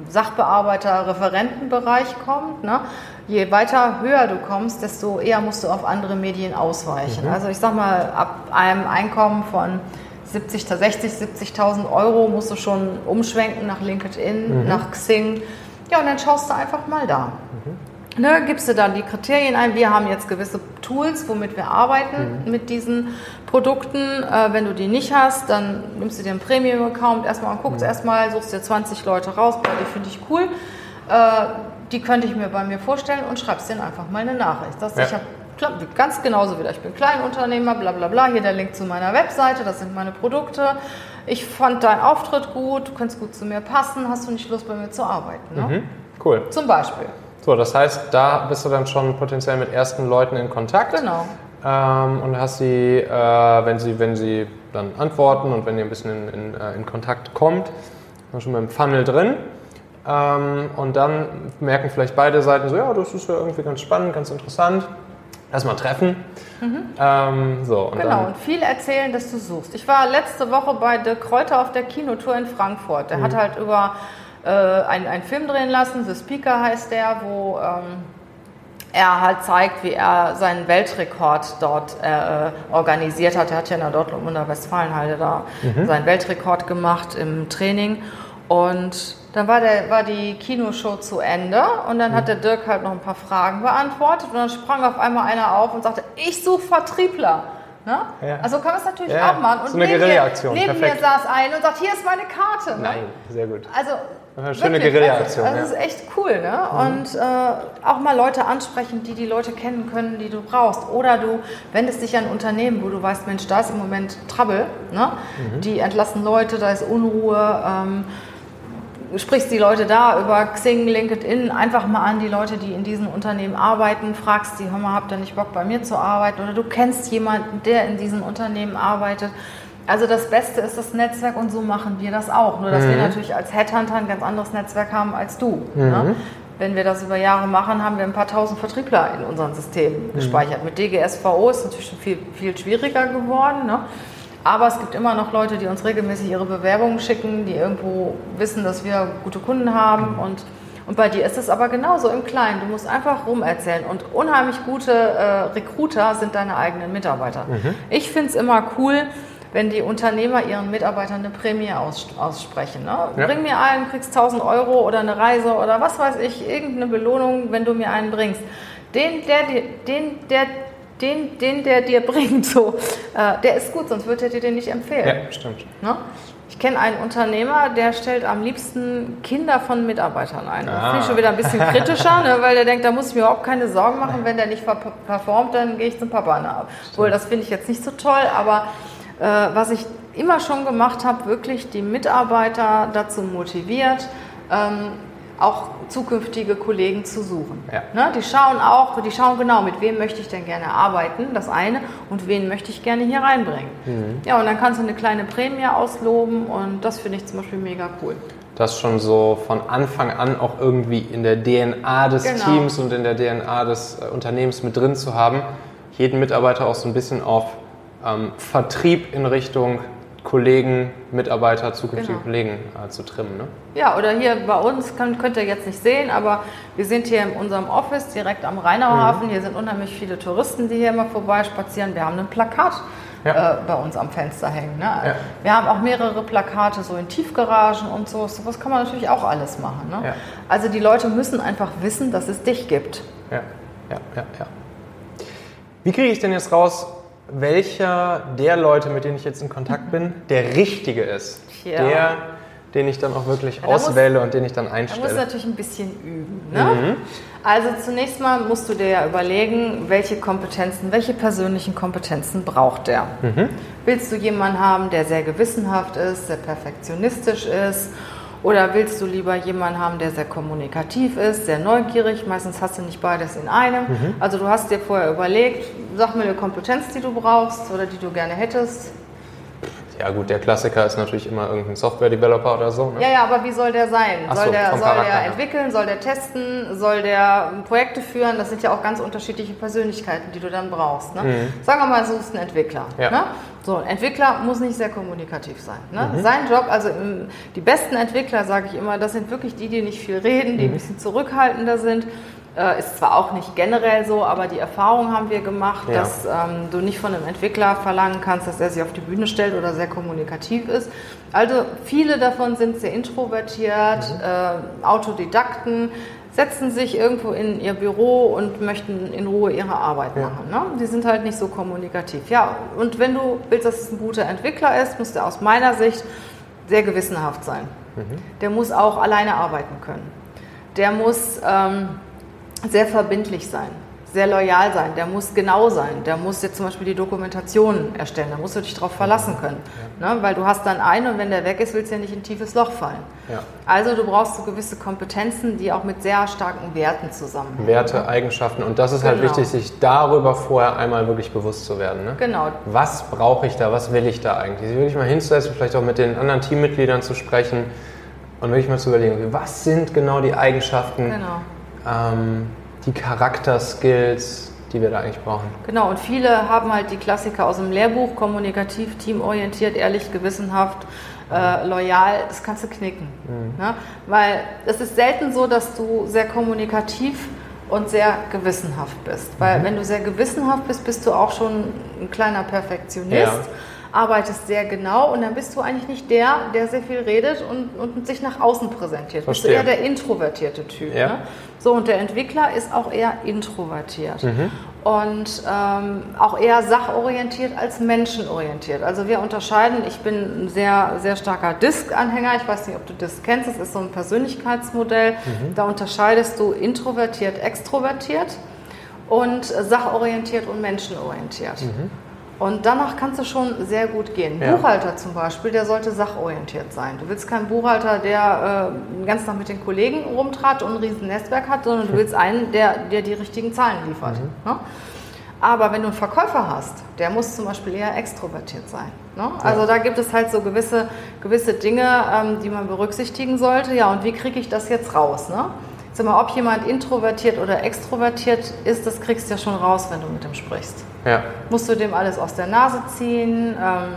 Sachbearbeiter, Referentenbereich kommt. Ne? Je weiter höher du kommst, desto eher musst du auf andere Medien ausweichen. Mhm. Also ich sag mal, ab einem Einkommen von 70, 60, 70.000 Euro musst du schon umschwenken nach LinkedIn, mhm. nach Xing. Ja, und dann schaust du einfach mal da. Mhm. Ne, gibst du dann die Kriterien ein. Wir haben jetzt gewisse Tools, womit wir arbeiten mhm. mit diesen Produkten. Äh, wenn du die nicht hast, dann nimmst du dir einen Premium-Account erstmal und guckst mhm. erstmal, suchst dir 20 Leute raus, die finde ich cool. Äh, die könnte ich mir bei mir vorstellen und schreibst denen einfach mal eine Nachricht. Dass ja. ich habe ganz genauso wieder, ich bin Kleinunternehmer, bla bla bla, hier der Link zu meiner Webseite, das sind meine Produkte. Ich fand deinen Auftritt gut, du könntest gut zu mir passen, hast du nicht Lust bei mir zu arbeiten? Ne? Mhm, cool. Zum Beispiel. So, das heißt, da bist du dann schon potenziell mit ersten Leuten in Kontakt. Genau. Ähm, und hast sie, äh, wenn sie, wenn sie dann antworten und wenn ihr ein bisschen in, in, äh, in Kontakt kommt, schon mit dem Funnel drin. Ähm, und dann merken vielleicht beide Seiten so, ja, das ist ja irgendwie ganz spannend, ganz interessant. erstmal treffen. Mhm. Ähm, so, und genau, und viel erzählen, dass du suchst. Ich war letzte Woche bei De Kräuter auf der Kinotour in Frankfurt. Der mhm. hat halt über äh, einen, einen Film drehen lassen, The Speaker heißt der, wo ähm, er halt zeigt, wie er seinen Weltrekord dort äh, organisiert hat. Er hat ja in der Dortmunder Westfalenhalle da mhm. seinen Weltrekord gemacht im Training. Und dann war, der, war die Kinoshow zu Ende und dann hat der Dirk halt noch ein paar Fragen beantwortet und dann sprang auf einmal einer auf und sagte, ich suche Vertriebler. Ne? Ja. Also kann man es natürlich ja, auch machen. Und so eine neben, mir, neben mir saß einer und sagt, hier ist meine Karte. Ne? Nein, sehr gut. Also Schöne Guerilla-Aktion. Also, also ja. das ist echt cool. Ne? Mhm. Und äh, auch mal Leute ansprechen, die die Leute kennen können, die du brauchst. Oder du wendest dich an Unternehmen, wo du weißt, Mensch, da ist im Moment Trouble. Ne? Mhm. Die entlassen Leute, da ist Unruhe. Ähm, sprichst die Leute da über Xing, LinkedIn einfach mal an, die Leute, die in diesen Unternehmen arbeiten, fragst sie, hör mal, habt ihr nicht Bock bei mir zu arbeiten? Oder du kennst jemanden, der in diesen Unternehmen arbeitet. Also das Beste ist das Netzwerk und so machen wir das auch. Nur dass mhm. wir natürlich als Headhunter ein ganz anderes Netzwerk haben als du. Ne? Mhm. Ne? Wenn wir das über Jahre machen, haben wir ein paar tausend Vertriebler in unseren Systemen mhm. gespeichert. Mit DGSVO ist es natürlich schon viel, viel schwieriger geworden. Ne? Aber es gibt immer noch Leute, die uns regelmäßig ihre Bewerbungen schicken, die irgendwo wissen, dass wir gute Kunden haben. Und, und bei dir ist es aber genauso im Kleinen. Du musst einfach rumerzählen. Und unheimlich gute äh, Recruiter sind deine eigenen Mitarbeiter. Mhm. Ich finde es immer cool, wenn die Unternehmer ihren Mitarbeitern eine Prämie aus, aussprechen. Ne? Ja. Bring mir einen, kriegst 1000 Euro oder eine Reise oder was weiß ich, irgendeine Belohnung, wenn du mir einen bringst. Den, der, den, der den, den der dir bringt, so, äh, der ist gut, sonst würde er dir den nicht empfehlen. Ja, stimmt. Ne? Ich kenne einen Unternehmer, der stellt am liebsten Kinder von Mitarbeitern ein. Das ah. finde ich schon wieder ein bisschen kritischer, ne, weil der denkt, da muss ich mir überhaupt keine Sorgen machen, wenn der nicht performt, dann gehe ich zum Papa nach. Obwohl, das finde ich jetzt nicht so toll, aber äh, was ich immer schon gemacht habe, wirklich die Mitarbeiter dazu motiviert, ähm, auch zukünftige Kollegen zu suchen. Ja. Ne? Die schauen auch, die schauen genau, mit wem möchte ich denn gerne arbeiten, das eine, und wen möchte ich gerne hier reinbringen. Mhm. Ja, und dann kannst du eine kleine Prämie ausloben und das finde ich zum Beispiel mega cool. Das schon so von Anfang an auch irgendwie in der DNA des genau. Teams und in der DNA des äh, Unternehmens mit drin zu haben, jeden Mitarbeiter auch so ein bisschen auf ähm, Vertrieb in Richtung Kollegen, Mitarbeiter, zukünftige genau. Kollegen äh, zu trimmen. Ne? Ja, oder hier bei uns kann, könnt ihr jetzt nicht sehen, aber wir sind hier in unserem Office direkt am Rheinauhafen. Mhm. Hier sind unheimlich viele Touristen, die hier mal vorbeispazieren. Wir haben ein Plakat ja. äh, bei uns am Fenster hängen. Ne? Ja. Wir haben auch mehrere Plakate so in Tiefgaragen und so. Sowas kann man natürlich auch alles machen. Ne? Ja. Also die Leute müssen einfach wissen, dass es dich gibt. Ja, ja, ja. ja. Wie kriege ich denn jetzt raus, welcher der Leute, mit denen ich jetzt in Kontakt bin, der richtige ist. Ja. Der, den ich dann auch wirklich ja, auswähle muss, und den ich dann einstelle. Da musst du natürlich ein bisschen üben. Ne? Mhm. Also zunächst mal musst du dir ja überlegen, welche Kompetenzen, welche persönlichen Kompetenzen braucht der. Mhm. Willst du jemanden haben, der sehr gewissenhaft ist, sehr perfektionistisch ist oder willst du lieber jemanden haben, der sehr kommunikativ ist, sehr neugierig? Meistens hast du nicht beides in einem. Mhm. Also du hast dir vorher überlegt, sag mir eine Kompetenz, die du brauchst oder die du gerne hättest. Ja gut, der Klassiker ist natürlich immer irgendein Software-Developer oder so. Ne? Ja, ja, aber wie soll der sein? Ach soll so, der, soll der entwickeln, soll der testen, soll der Projekte führen? Das sind ja auch ganz unterschiedliche Persönlichkeiten, die du dann brauchst. Ne? Mhm. Sagen wir mal, du bist ein Entwickler. Ja. Ne? So, ein Entwickler muss nicht sehr kommunikativ sein. Ne? Mhm. Sein Job, also die besten Entwickler, sage ich immer, das sind wirklich die, die nicht viel reden, die mhm. ein bisschen zurückhaltender sind äh, ist zwar auch nicht generell so, aber die Erfahrung haben wir gemacht, ja. dass ähm, du nicht von einem Entwickler verlangen kannst, dass er sich auf die Bühne stellt oder sehr kommunikativ ist. Also viele davon sind sehr introvertiert, mhm. äh, Autodidakten, setzen sich irgendwo in ihr Büro und möchten in Ruhe ihre Arbeit ja. machen. Ne? Die sind halt nicht so kommunikativ. Ja, und wenn du willst, dass es ein guter Entwickler ist, muss der aus meiner Sicht sehr gewissenhaft sein. Mhm. Der muss auch alleine arbeiten können. Der muss ähm, sehr verbindlich sein, sehr loyal sein, der muss genau sein, der muss jetzt zum Beispiel die Dokumentation erstellen, da musst du dich darauf verlassen können. Ja. Ne? Weil du hast dann einen und wenn der weg ist, willst du ja nicht in ein tiefes Loch fallen. Ja. Also du brauchst so gewisse Kompetenzen, die auch mit sehr starken Werten zusammenhängen. Werte? Eigenschaften und das ist halt genau. halt wichtig, sich darüber vorher einmal wirklich bewusst zu werden. Ne? Genau. Was brauche ich da, was will ich da eigentlich? Sich wirklich mal hinzusetzen, vielleicht auch mit den anderen Teammitgliedern zu sprechen und wirklich mal zu überlegen, was sind genau die Eigenschaften, genau ähm, die Charakterskills, die wir da eigentlich brauchen. Genau, und viele haben halt die Klassiker aus dem Lehrbuch, kommunikativ, teamorientiert, ehrlich, gewissenhaft, äh, loyal, das kannst du knicken. Mhm. Ne? Weil es ist selten so, dass du sehr kommunikativ und sehr gewissenhaft bist. Weil mhm. wenn du sehr gewissenhaft bist, bist du auch schon ein kleiner Perfektionist. Ja arbeitest sehr genau und dann bist du eigentlich nicht der, der sehr viel redet und, und sich nach außen präsentiert. Verstehe. Bist du eher der introvertierte Typ. Ja. Ne? So, und der Entwickler ist auch eher introvertiert. Mhm. Und ähm, auch eher sachorientiert als menschenorientiert. Also wir unterscheiden, ich bin ein sehr, sehr starker Disk-Anhänger, ich weiß nicht, ob du Disk kennst, das ist so ein Persönlichkeitsmodell. Mhm. Da unterscheidest du introvertiert, extrovertiert und sachorientiert und menschenorientiert. Mhm. Und danach kannst du schon sehr gut gehen. Ja. Buchhalter zum Beispiel, der sollte sachorientiert sein. Du willst keinen Buchhalter, der äh, ganzen Tag mit den Kollegen rumtrat und ein riesen Netzwerk hat, sondern du willst einen, der dir die richtigen Zahlen liefert. Mhm. Ne? Aber wenn du einen Verkäufer hast, der muss zum Beispiel eher extrovertiert sein. Ne? Also ja. da gibt es halt so gewisse, gewisse Dinge, ähm, die man berücksichtigen sollte. Ja, und wie kriege ich das jetzt raus? Ne? Sag mal, ob jemand introvertiert oder extrovertiert ist, das kriegst du ja schon raus, wenn du mit ihm sprichst. Ja. Musst du dem alles aus der Nase ziehen? Ähm,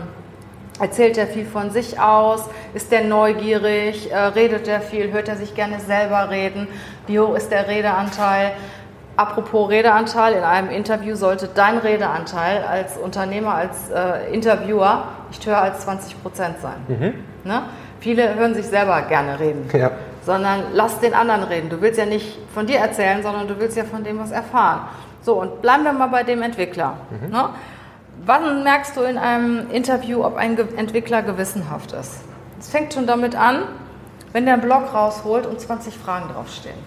erzählt er viel von sich aus? Ist der neugierig? Äh, redet er viel? Hört er sich gerne selber reden? Wie hoch ist der Redeanteil? Apropos Redeanteil, in einem Interview sollte dein Redeanteil als Unternehmer, als äh, Interviewer nicht höher als 20 Prozent sein. Mhm. Ne? Viele hören sich selber gerne reden. Ja sondern lass den anderen reden. Du willst ja nicht von dir erzählen, sondern du willst ja von dem was erfahren. So, und bleiben wir mal bei dem Entwickler. Mhm. Ne? Wann merkst du in einem Interview, ob ein Entwickler gewissenhaft ist? Es fängt schon damit an, wenn der einen Blog rausholt und 20 Fragen draufstehen.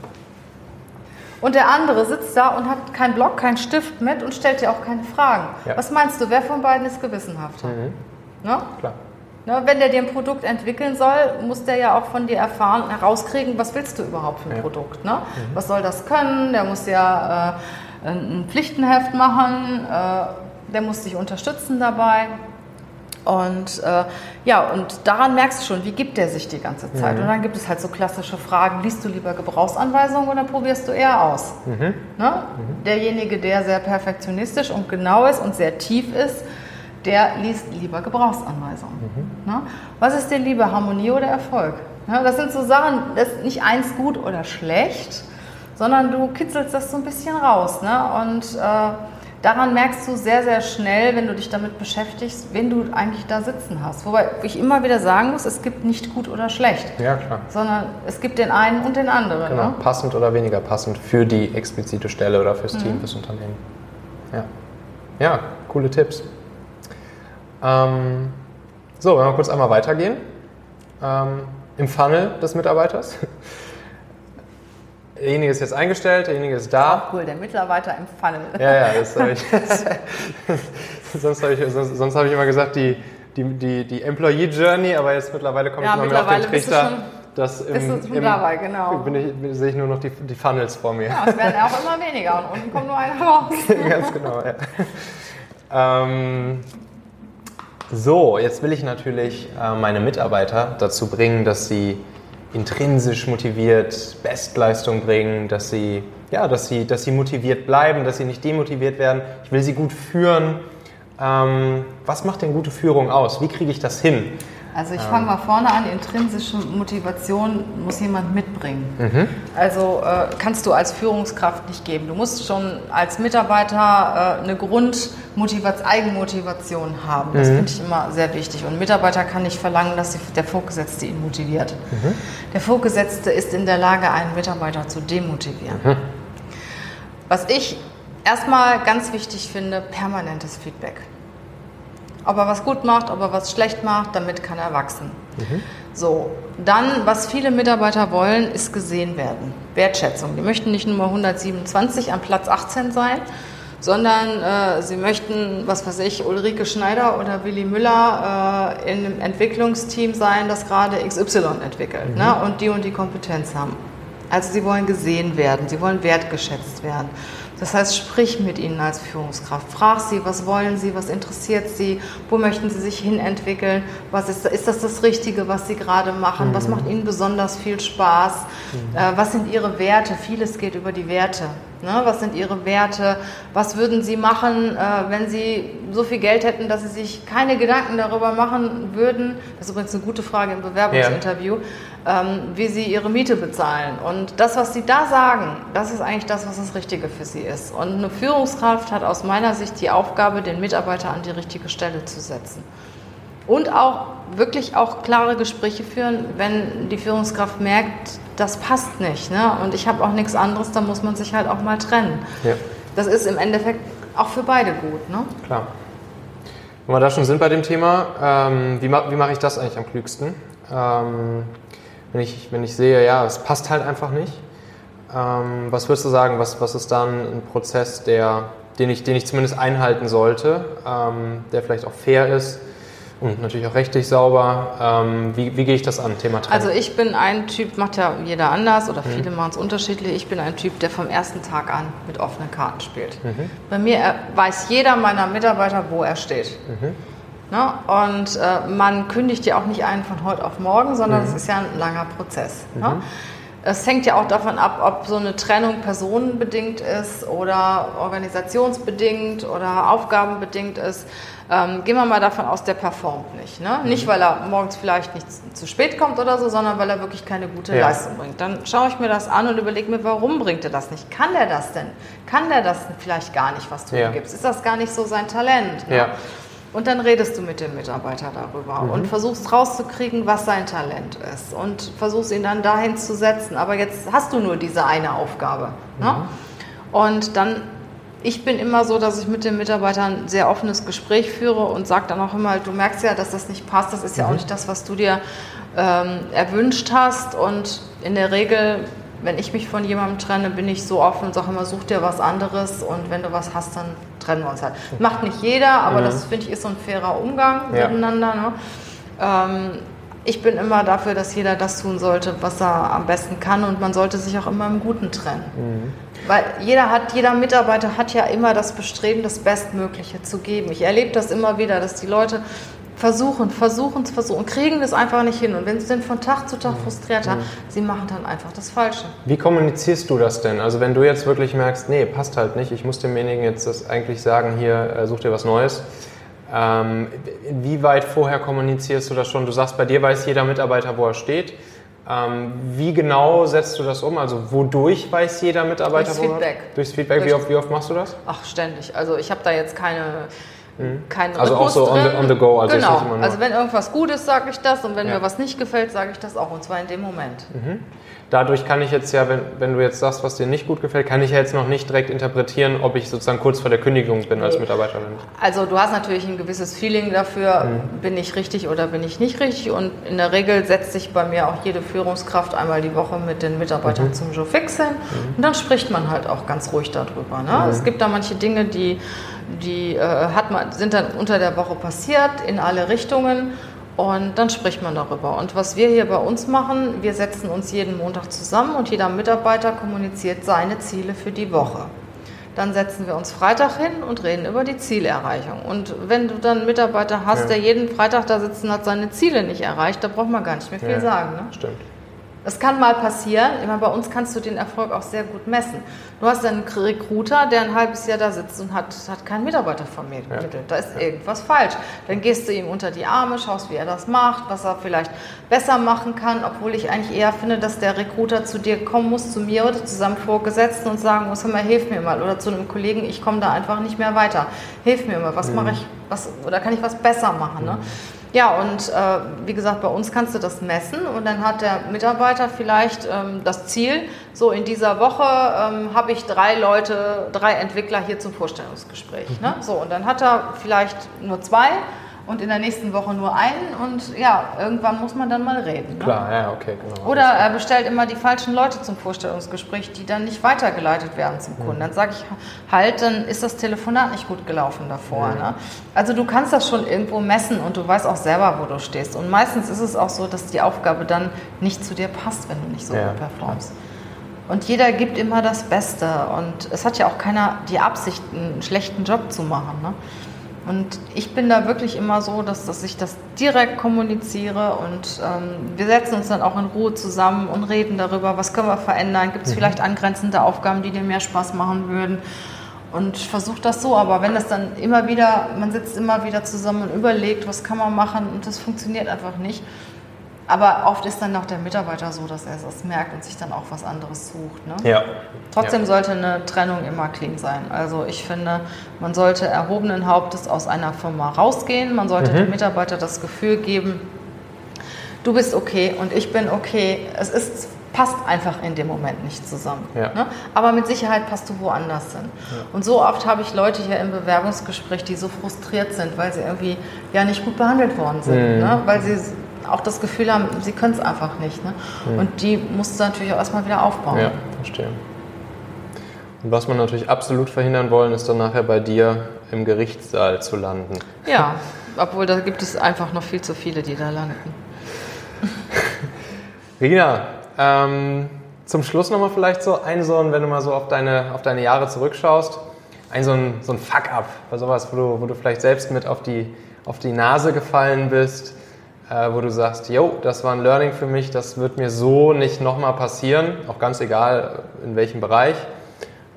Und der andere sitzt da und hat keinen Block, keinen Stift mit und stellt dir auch keine Fragen. Ja. Was meinst du, wer von beiden ist gewissenhafter? Mhm. Ne? Klar. Ne, wenn der dir ein Produkt entwickeln soll, muss der ja auch von dir erfahren, herauskriegen, was willst du überhaupt für ein ja. Produkt. Ne? Mhm. Was soll das können? Der muss ja äh, ein Pflichtenheft machen, äh, der muss dich unterstützen dabei. Und äh, ja, und daran merkst du schon, wie gibt der sich die ganze Zeit. Mhm. Und dann gibt es halt so klassische Fragen, liest du lieber Gebrauchsanweisungen oder probierst du eher aus? Mhm. Ne? Mhm. Derjenige, der sehr perfektionistisch und genau ist und sehr tief ist, der liest lieber Gebrauchsanweisungen. Mhm. Ne? Was ist dir lieber, Harmonie oder Erfolg? Ne? Das sind so Sachen, das ist nicht eins gut oder schlecht, sondern du kitzelst das so ein bisschen raus. Ne? Und äh, daran merkst du sehr, sehr schnell, wenn du dich damit beschäftigst, wen du eigentlich da sitzen hast. Wobei ich immer wieder sagen muss, es gibt nicht gut oder schlecht. Ja, klar. Sondern es gibt den einen und den anderen. Genau, ne? passend oder weniger passend für die explizite Stelle oder fürs mhm. Team, fürs Unternehmen. Ja. ja, coole Tipps. Ähm, so, wenn wir kurz einmal weitergehen. Ähm, Im Funnel des Mitarbeiters. Derjenige ist jetzt eingestellt, derjenige ist da. Auch cool, der Mitarbeiter im Funnel. Ja, ja, das habe ich. sonst habe ich, sonst, sonst hab ich immer gesagt, die, die, die, die Employee Journey, aber jetzt mittlerweile komme ja, ich immer mehr auf den Trichter. Das im, schon im, dabei, genau. Bin ich, bin, sehe ich nur noch die, die Funnels vor mir. Ja, es werden auch immer weniger und unten kommt nur einer raus. Ganz genau, ja. Ähm, so, jetzt will ich natürlich äh, meine Mitarbeiter dazu bringen, dass sie intrinsisch motiviert Bestleistung bringen, dass sie, ja, dass, sie, dass sie motiviert bleiben, dass sie nicht demotiviert werden. Ich will sie gut führen. Ähm, was macht denn gute Führung aus? Wie kriege ich das hin? Also ich fange mal vorne an, intrinsische Motivation muss jemand mitbringen. Mhm. Also äh, kannst du als Führungskraft nicht geben. Du musst schon als Mitarbeiter äh, eine Grundmotivation, Eigenmotivation haben. Das mhm. finde ich immer sehr wichtig. Und ein Mitarbeiter kann nicht verlangen, dass der Vorgesetzte ihn motiviert. Mhm. Der Vorgesetzte ist in der Lage, einen Mitarbeiter zu demotivieren. Mhm. Was ich erstmal ganz wichtig finde, permanentes Feedback ob er was gut macht, ob er was schlecht macht, damit kann er wachsen. Mhm. So, dann, was viele Mitarbeiter wollen, ist gesehen werden. Wertschätzung. Die möchten nicht nur 127 an Platz 18 sein, sondern äh, sie möchten, was weiß ich, Ulrike Schneider oder Willi Müller äh, in einem Entwicklungsteam sein, das gerade XY entwickelt mhm. ne, und die und die Kompetenz haben. Also sie wollen gesehen werden, sie wollen wertgeschätzt werden. Das heißt, sprich mit ihnen als Führungskraft. Frag sie, was wollen sie, was interessiert sie, wo möchten sie sich hinentwickeln, was ist, ist das das Richtige, was sie gerade machen, mhm. was macht ihnen besonders viel Spaß, mhm. äh, was sind ihre Werte. Vieles geht über die Werte. Ne? Was sind ihre Werte? Was würden sie machen, äh, wenn sie so viel Geld hätten, dass sie sich keine Gedanken darüber machen würden? Das ist übrigens eine gute Frage im Bewerbungsinterview, ja. ähm, wie sie ihre Miete bezahlen. Und das, was sie da sagen, das ist eigentlich das, was das Richtige für sie ist. Und eine Führungskraft hat aus meiner Sicht die Aufgabe, den Mitarbeiter an die richtige Stelle zu setzen. Und auch wirklich auch klare Gespräche führen, wenn die Führungskraft merkt, das passt nicht. Ne? Und ich habe auch nichts anderes, dann muss man sich halt auch mal trennen. Ja. Das ist im Endeffekt auch für beide gut. Ne? Klar. Wenn wir da schon sind bei dem Thema, ähm, wie, wie mache ich das eigentlich am klügsten? Ähm, wenn, ich, wenn ich sehe, ja, es passt halt einfach nicht. Ähm, was würdest du sagen, was, was ist dann ein Prozess, der, den, ich, den ich zumindest einhalten sollte, ähm, der vielleicht auch fair ist? Und natürlich auch rechtlich sauber. Ähm, wie, wie, gehe ich das an, Thema Training? Also ich bin ein Typ, macht ja jeder anders oder viele mhm. machen es unterschiedlich. Ich bin ein Typ, der vom ersten Tag an mit offenen Karten spielt. Mhm. Bei mir äh, weiß jeder meiner Mitarbeiter, wo er steht. Mhm. Ne? Und äh, man kündigt ja auch nicht einen von heute auf morgen, sondern es mhm. ist ja ein langer Prozess. Ne? Mhm. Es hängt ja auch davon ab, ob so eine Trennung personenbedingt ist oder organisationsbedingt oder aufgabenbedingt ist. Ähm, gehen wir mal davon aus, der performt nicht. Ne? Mhm. Nicht, weil er morgens vielleicht nicht zu spät kommt oder so, sondern weil er wirklich keine gute ja. Leistung bringt. Dann schaue ich mir das an und überlege mir, warum bringt er das nicht? Kann der das denn? Kann der das vielleicht gar nicht, was du ja. ihm gibst? Ist das gar nicht so sein Talent? Ne? Ja. Und dann redest du mit dem Mitarbeiter darüber mhm. und versuchst rauszukriegen, was sein Talent ist und versuchst ihn dann dahin zu setzen. Aber jetzt hast du nur diese eine Aufgabe. Ne? Mhm. Und dann ich bin immer so, dass ich mit den Mitarbeitern ein sehr offenes Gespräch führe und sage dann auch immer, du merkst ja, dass das nicht passt, das ist ja mhm. auch nicht das, was du dir ähm, erwünscht hast. Und in der Regel, wenn ich mich von jemandem trenne, bin ich so offen und sage immer, such dir was anderes und wenn du was hast, dann trennen wir uns halt. Macht nicht jeder, aber mhm. das finde ich ist so ein fairer Umgang ja. miteinander. Ne? Ähm, ich bin immer dafür, dass jeder das tun sollte, was er am besten kann und man sollte sich auch immer im Guten trennen. Mhm. Weil jeder hat, jeder Mitarbeiter hat ja immer das Bestreben, das Bestmögliche zu geben. Ich erlebe das immer wieder, dass die Leute versuchen, versuchen, versuchen, kriegen das einfach nicht hin. Und wenn sie dann von Tag zu Tag mhm. frustriert haben, mhm. sie machen dann einfach das Falsche. Wie kommunizierst du das denn? Also wenn du jetzt wirklich merkst, nee, passt halt nicht, ich muss demjenigen jetzt das eigentlich sagen, hier, äh, such dir was Neues. Ähm, wie weit vorher kommunizierst du das schon? Du sagst, bei dir weiß jeder Mitarbeiter, wo er steht. Ähm, wie genau setzt du das um? Also wodurch weiß jeder Mitarbeiter? Durchs Feedback. Durchs Feedback. Wie oft, wie oft machst du das? Ach, ständig. Also ich habe da jetzt keine Mhm. Kein also auch so on the, on the, go. Also genau. Also wenn irgendwas gut ist, sage ich das und wenn ja. mir was nicht gefällt, sage ich das auch und zwar in dem Moment. Mhm. Dadurch kann ich jetzt ja, wenn, wenn du jetzt sagst, was dir nicht gut gefällt, kann ich ja jetzt noch nicht direkt interpretieren, ob ich sozusagen kurz vor der Kündigung bin als Mitarbeiter oder nicht. Also du hast natürlich ein gewisses Feeling dafür, mhm. bin ich richtig oder bin ich nicht richtig und in der Regel setzt sich bei mir auch jede Führungskraft einmal die Woche mit den Mitarbeitern mhm. zum Joe Fix hin und dann spricht man halt auch ganz ruhig darüber. Ne? Mhm. Es gibt da manche Dinge, die die äh, hat man, sind dann unter der Woche passiert in alle Richtungen und dann spricht man darüber. Und was wir hier bei uns machen, wir setzen uns jeden Montag zusammen und jeder Mitarbeiter kommuniziert seine Ziele für die Woche. Dann setzen wir uns Freitag hin und reden über die Zielerreichung. Und wenn du dann einen Mitarbeiter hast, ja. der jeden Freitag da sitzt und hat seine Ziele nicht erreicht, da braucht man gar nicht mehr viel ja, sagen. Ne? Stimmt. Das kann mal passieren. Immer bei uns kannst du den Erfolg auch sehr gut messen. Du hast einen Recruiter, der ein halbes Jahr da sitzt und hat, hat keinen Mitarbeiter vermittelt. Ja. Da ist irgendwas falsch. Dann gehst du ihm unter die Arme, schaust, wie er das macht, was er vielleicht besser machen kann, obwohl ich eigentlich eher finde, dass der Recruiter zu dir kommen muss, zu mir oder zu seinem Vorgesetzten und sagen muss, hör mal, hilf mir mal. Oder zu einem Kollegen, ich komme da einfach nicht mehr weiter. Hilf mir mal, was mhm. mache ich, was, oder kann ich was besser machen? Ne? Mhm. Ja, und äh, wie gesagt, bei uns kannst du das messen und dann hat der Mitarbeiter vielleicht ähm, das Ziel, so in dieser Woche ähm, habe ich drei Leute, drei Entwickler hier zum Vorstellungsgespräch. Ne? Mhm. Ne? So, und dann hat er vielleicht nur zwei und in der nächsten Woche nur einen und ja, irgendwann muss man dann mal reden. Ne? Klar, ja, okay, genau. Oder er bestellt immer die falschen Leute zum Vorstellungsgespräch, die dann nicht weitergeleitet werden zum Kunden. Mhm. Dann sage ich halt, dann ist das Telefonat nicht gut gelaufen davor. Mhm. Ne? Also du kannst das schon irgendwo messen und du weißt auch selber, wo du stehst. Und meistens ist es auch so, dass die Aufgabe dann nicht zu dir passt, wenn du nicht so ja. gut performst. Und jeder gibt immer das Beste. Und es hat ja auch keiner die Absicht, einen schlechten Job zu machen. Ne? Und ich bin da wirklich immer so, dass, dass ich das direkt kommuniziere und ähm, wir setzen uns dann auch in Ruhe zusammen und reden darüber, was können wir verändern, gibt es mhm. vielleicht angrenzende Aufgaben, die dir mehr Spaß machen würden und versuche das so. Aber wenn das dann immer wieder, man sitzt immer wieder zusammen und überlegt, was kann man machen und das funktioniert einfach nicht, aber oft ist dann auch der Mitarbeiter so, dass er es merkt und sich dann auch was anderes sucht. Ne? Ja. Trotzdem ja. sollte eine Trennung immer clean sein. Also ich finde, man sollte erhobenen Hauptes aus einer Firma rausgehen. Man sollte mhm. dem Mitarbeiter das Gefühl geben, du bist okay und ich bin okay. Es ist, passt einfach in dem Moment nicht zusammen. Ja. Ne? Aber mit Sicherheit passt du woanders hin. Ja. Und so oft habe ich Leute hier im Bewerbungsgespräch, die so frustriert sind, weil sie irgendwie ja nicht gut behandelt worden sind. Mhm. Ne? Weil sie auch das Gefühl haben, sie können es einfach nicht. Ne? Mhm. Und die musst du natürlich auch erstmal wieder aufbauen. Ja, verstehe. Und was man natürlich absolut verhindern wollen, ist dann nachher bei dir im Gerichtssaal zu landen. Ja, obwohl da gibt es einfach noch viel zu viele, die da landen. Regina, ähm, zum Schluss nochmal vielleicht so ein so ein, wenn du mal so auf deine, auf deine Jahre zurückschaust, ein so ein, so ein Fuck-up, bei sowas, wo du, wo du vielleicht selbst mit auf die, auf die Nase gefallen bist, äh, wo du sagst, yo, das war ein Learning für mich, das wird mir so nicht nochmal passieren, auch ganz egal in welchem Bereich.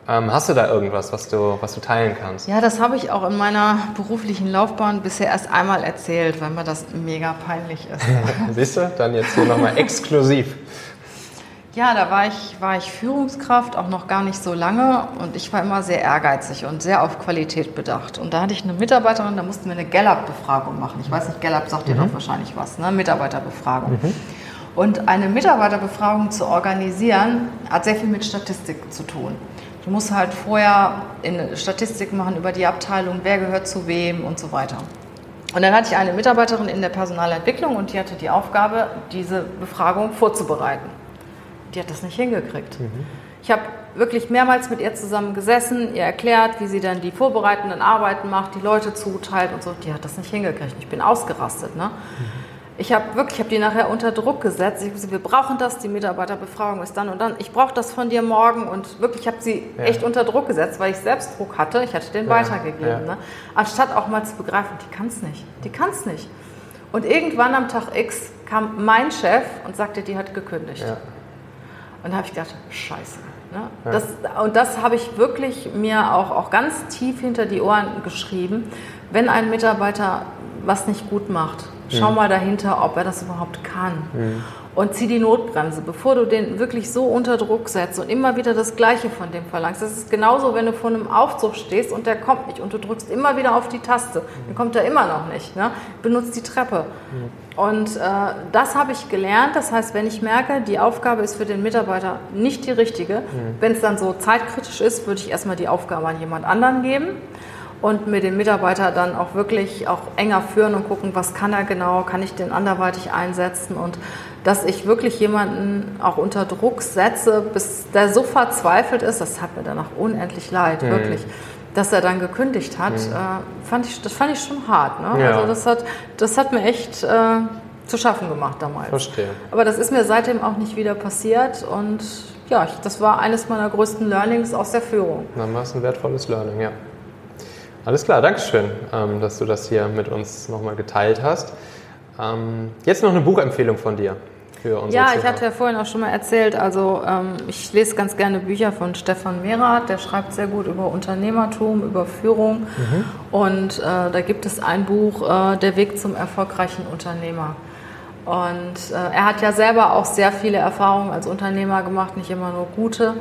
Ähm, hast du da irgendwas, was du, was du teilen kannst? Ja, das habe ich auch in meiner beruflichen Laufbahn bisher erst einmal erzählt, weil mir das mega peinlich ist. Siehst du, dann jetzt hier nochmal exklusiv. Ja, da war ich, war ich Führungskraft, auch noch gar nicht so lange und ich war immer sehr ehrgeizig und sehr auf Qualität bedacht. Und da hatte ich eine Mitarbeiterin, da mussten wir eine Gallup-Befragung machen. Ich weiß nicht, Gallup sagt mhm. dir doch wahrscheinlich was, ne? Mitarbeiterbefragung. Mhm. Und eine Mitarbeiterbefragung zu organisieren, hat sehr viel mit Statistik zu tun. Du musst halt vorher eine Statistik machen über die Abteilung, wer gehört zu wem und so weiter. Und dann hatte ich eine Mitarbeiterin in der Personalentwicklung und die hatte die Aufgabe, diese Befragung vorzubereiten die hat das nicht hingekriegt. Mhm. Ich habe wirklich mehrmals mit ihr zusammen gesessen, ihr erklärt, wie sie dann die vorbereitenden Arbeiten macht, die Leute zuteilt und so. Die hat das nicht hingekriegt. Ich bin ausgerastet. Ne? Mhm. Ich habe wirklich, habe die nachher unter Druck gesetzt. Ich gesagt, wir brauchen das, die Mitarbeiterbefragung ist dann und dann. Ich brauche das von dir morgen und wirklich, ich habe sie ja. echt unter Druck gesetzt, weil ich selbst Druck hatte. Ich hatte den ja. weitergegeben. Ja. Ne? Anstatt auch mal zu begreifen, die kann es nicht. Die kann es nicht. Und irgendwann am Tag X kam mein Chef und sagte, die hat gekündigt. Und da habe ich gedacht, scheiße. Ne? Ja. Das, und das habe ich wirklich mir auch, auch ganz tief hinter die Ohren geschrieben. Wenn ein Mitarbeiter was nicht gut macht, schau mhm. mal dahinter, ob er das überhaupt kann. Mhm und zieh die Notbremse, bevor du den wirklich so unter Druck setzt und immer wieder das Gleiche von dem verlangst. Das ist genauso, wenn du vor einem Aufzug stehst und der kommt nicht und du drückst immer wieder auf die Taste. Dann kommt er immer noch nicht. Ne? Benutzt die Treppe. Und äh, das habe ich gelernt. Das heißt, wenn ich merke, die Aufgabe ist für den Mitarbeiter nicht die richtige, mhm. wenn es dann so zeitkritisch ist, würde ich erstmal die Aufgabe an jemand anderen geben und mit dem Mitarbeiter dann auch wirklich auch enger führen und gucken, was kann er genau, kann ich den anderweitig einsetzen und dass ich wirklich jemanden auch unter Druck setze, bis der so verzweifelt ist, das hat mir danach unendlich leid, mhm. wirklich, dass er dann gekündigt hat, mhm. äh, fand ich, das fand ich schon hart. Ne? Ja. Also das hat, das hat mir echt äh, zu schaffen gemacht damals. Verstehe. Aber das ist mir seitdem auch nicht wieder passiert und ja, ich, das war eines meiner größten Learnings aus der Führung. Dann war es ein wertvolles Learning, ja. Alles klar, Dankeschön, ähm, dass du das hier mit uns nochmal geteilt hast. Ähm, jetzt noch eine Buchempfehlung von dir. Für unsere ja, Zuhörer. ich hatte ja vorhin auch schon mal erzählt, also ähm, ich lese ganz gerne Bücher von Stefan Mehrath, der schreibt sehr gut über Unternehmertum, über Führung mhm. und äh, da gibt es ein Buch, äh, Der Weg zum erfolgreichen Unternehmer. Und äh, er hat ja selber auch sehr viele Erfahrungen als Unternehmer gemacht, nicht immer nur gute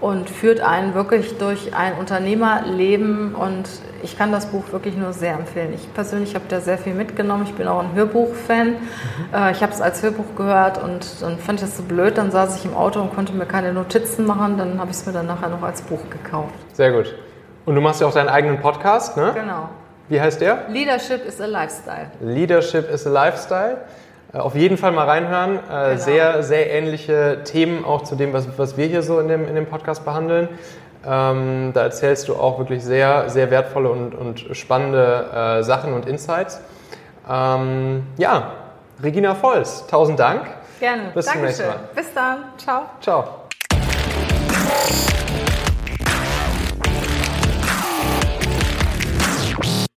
und führt einen wirklich durch ein Unternehmerleben und ich kann das Buch wirklich nur sehr empfehlen. Ich persönlich habe da sehr viel mitgenommen. Ich bin auch ein Hörbuch-Fan. Mhm. Äh, ich habe es als Hörbuch gehört und dann fand ich das so blöd. Dann saß ich im Auto und konnte mir keine Notizen machen. Dann habe ich es mir dann nachher noch als Buch gekauft. Sehr gut. Und du machst ja auch deinen eigenen Podcast, ne? Genau. Wie heißt der? Leadership is a Lifestyle. Leadership is a Lifestyle. Äh, auf jeden Fall mal reinhören. Äh, genau. Sehr, sehr ähnliche Themen auch zu dem, was, was wir hier so in dem, in dem Podcast behandeln. Ähm, da erzählst du auch wirklich sehr, sehr wertvolle und, und spannende äh, Sachen und Insights. Ähm, ja, Regina Volz, tausend Dank. Gerne. Bis Dankeschön. zum nächsten Mal. Bis dann. Ciao. Ciao.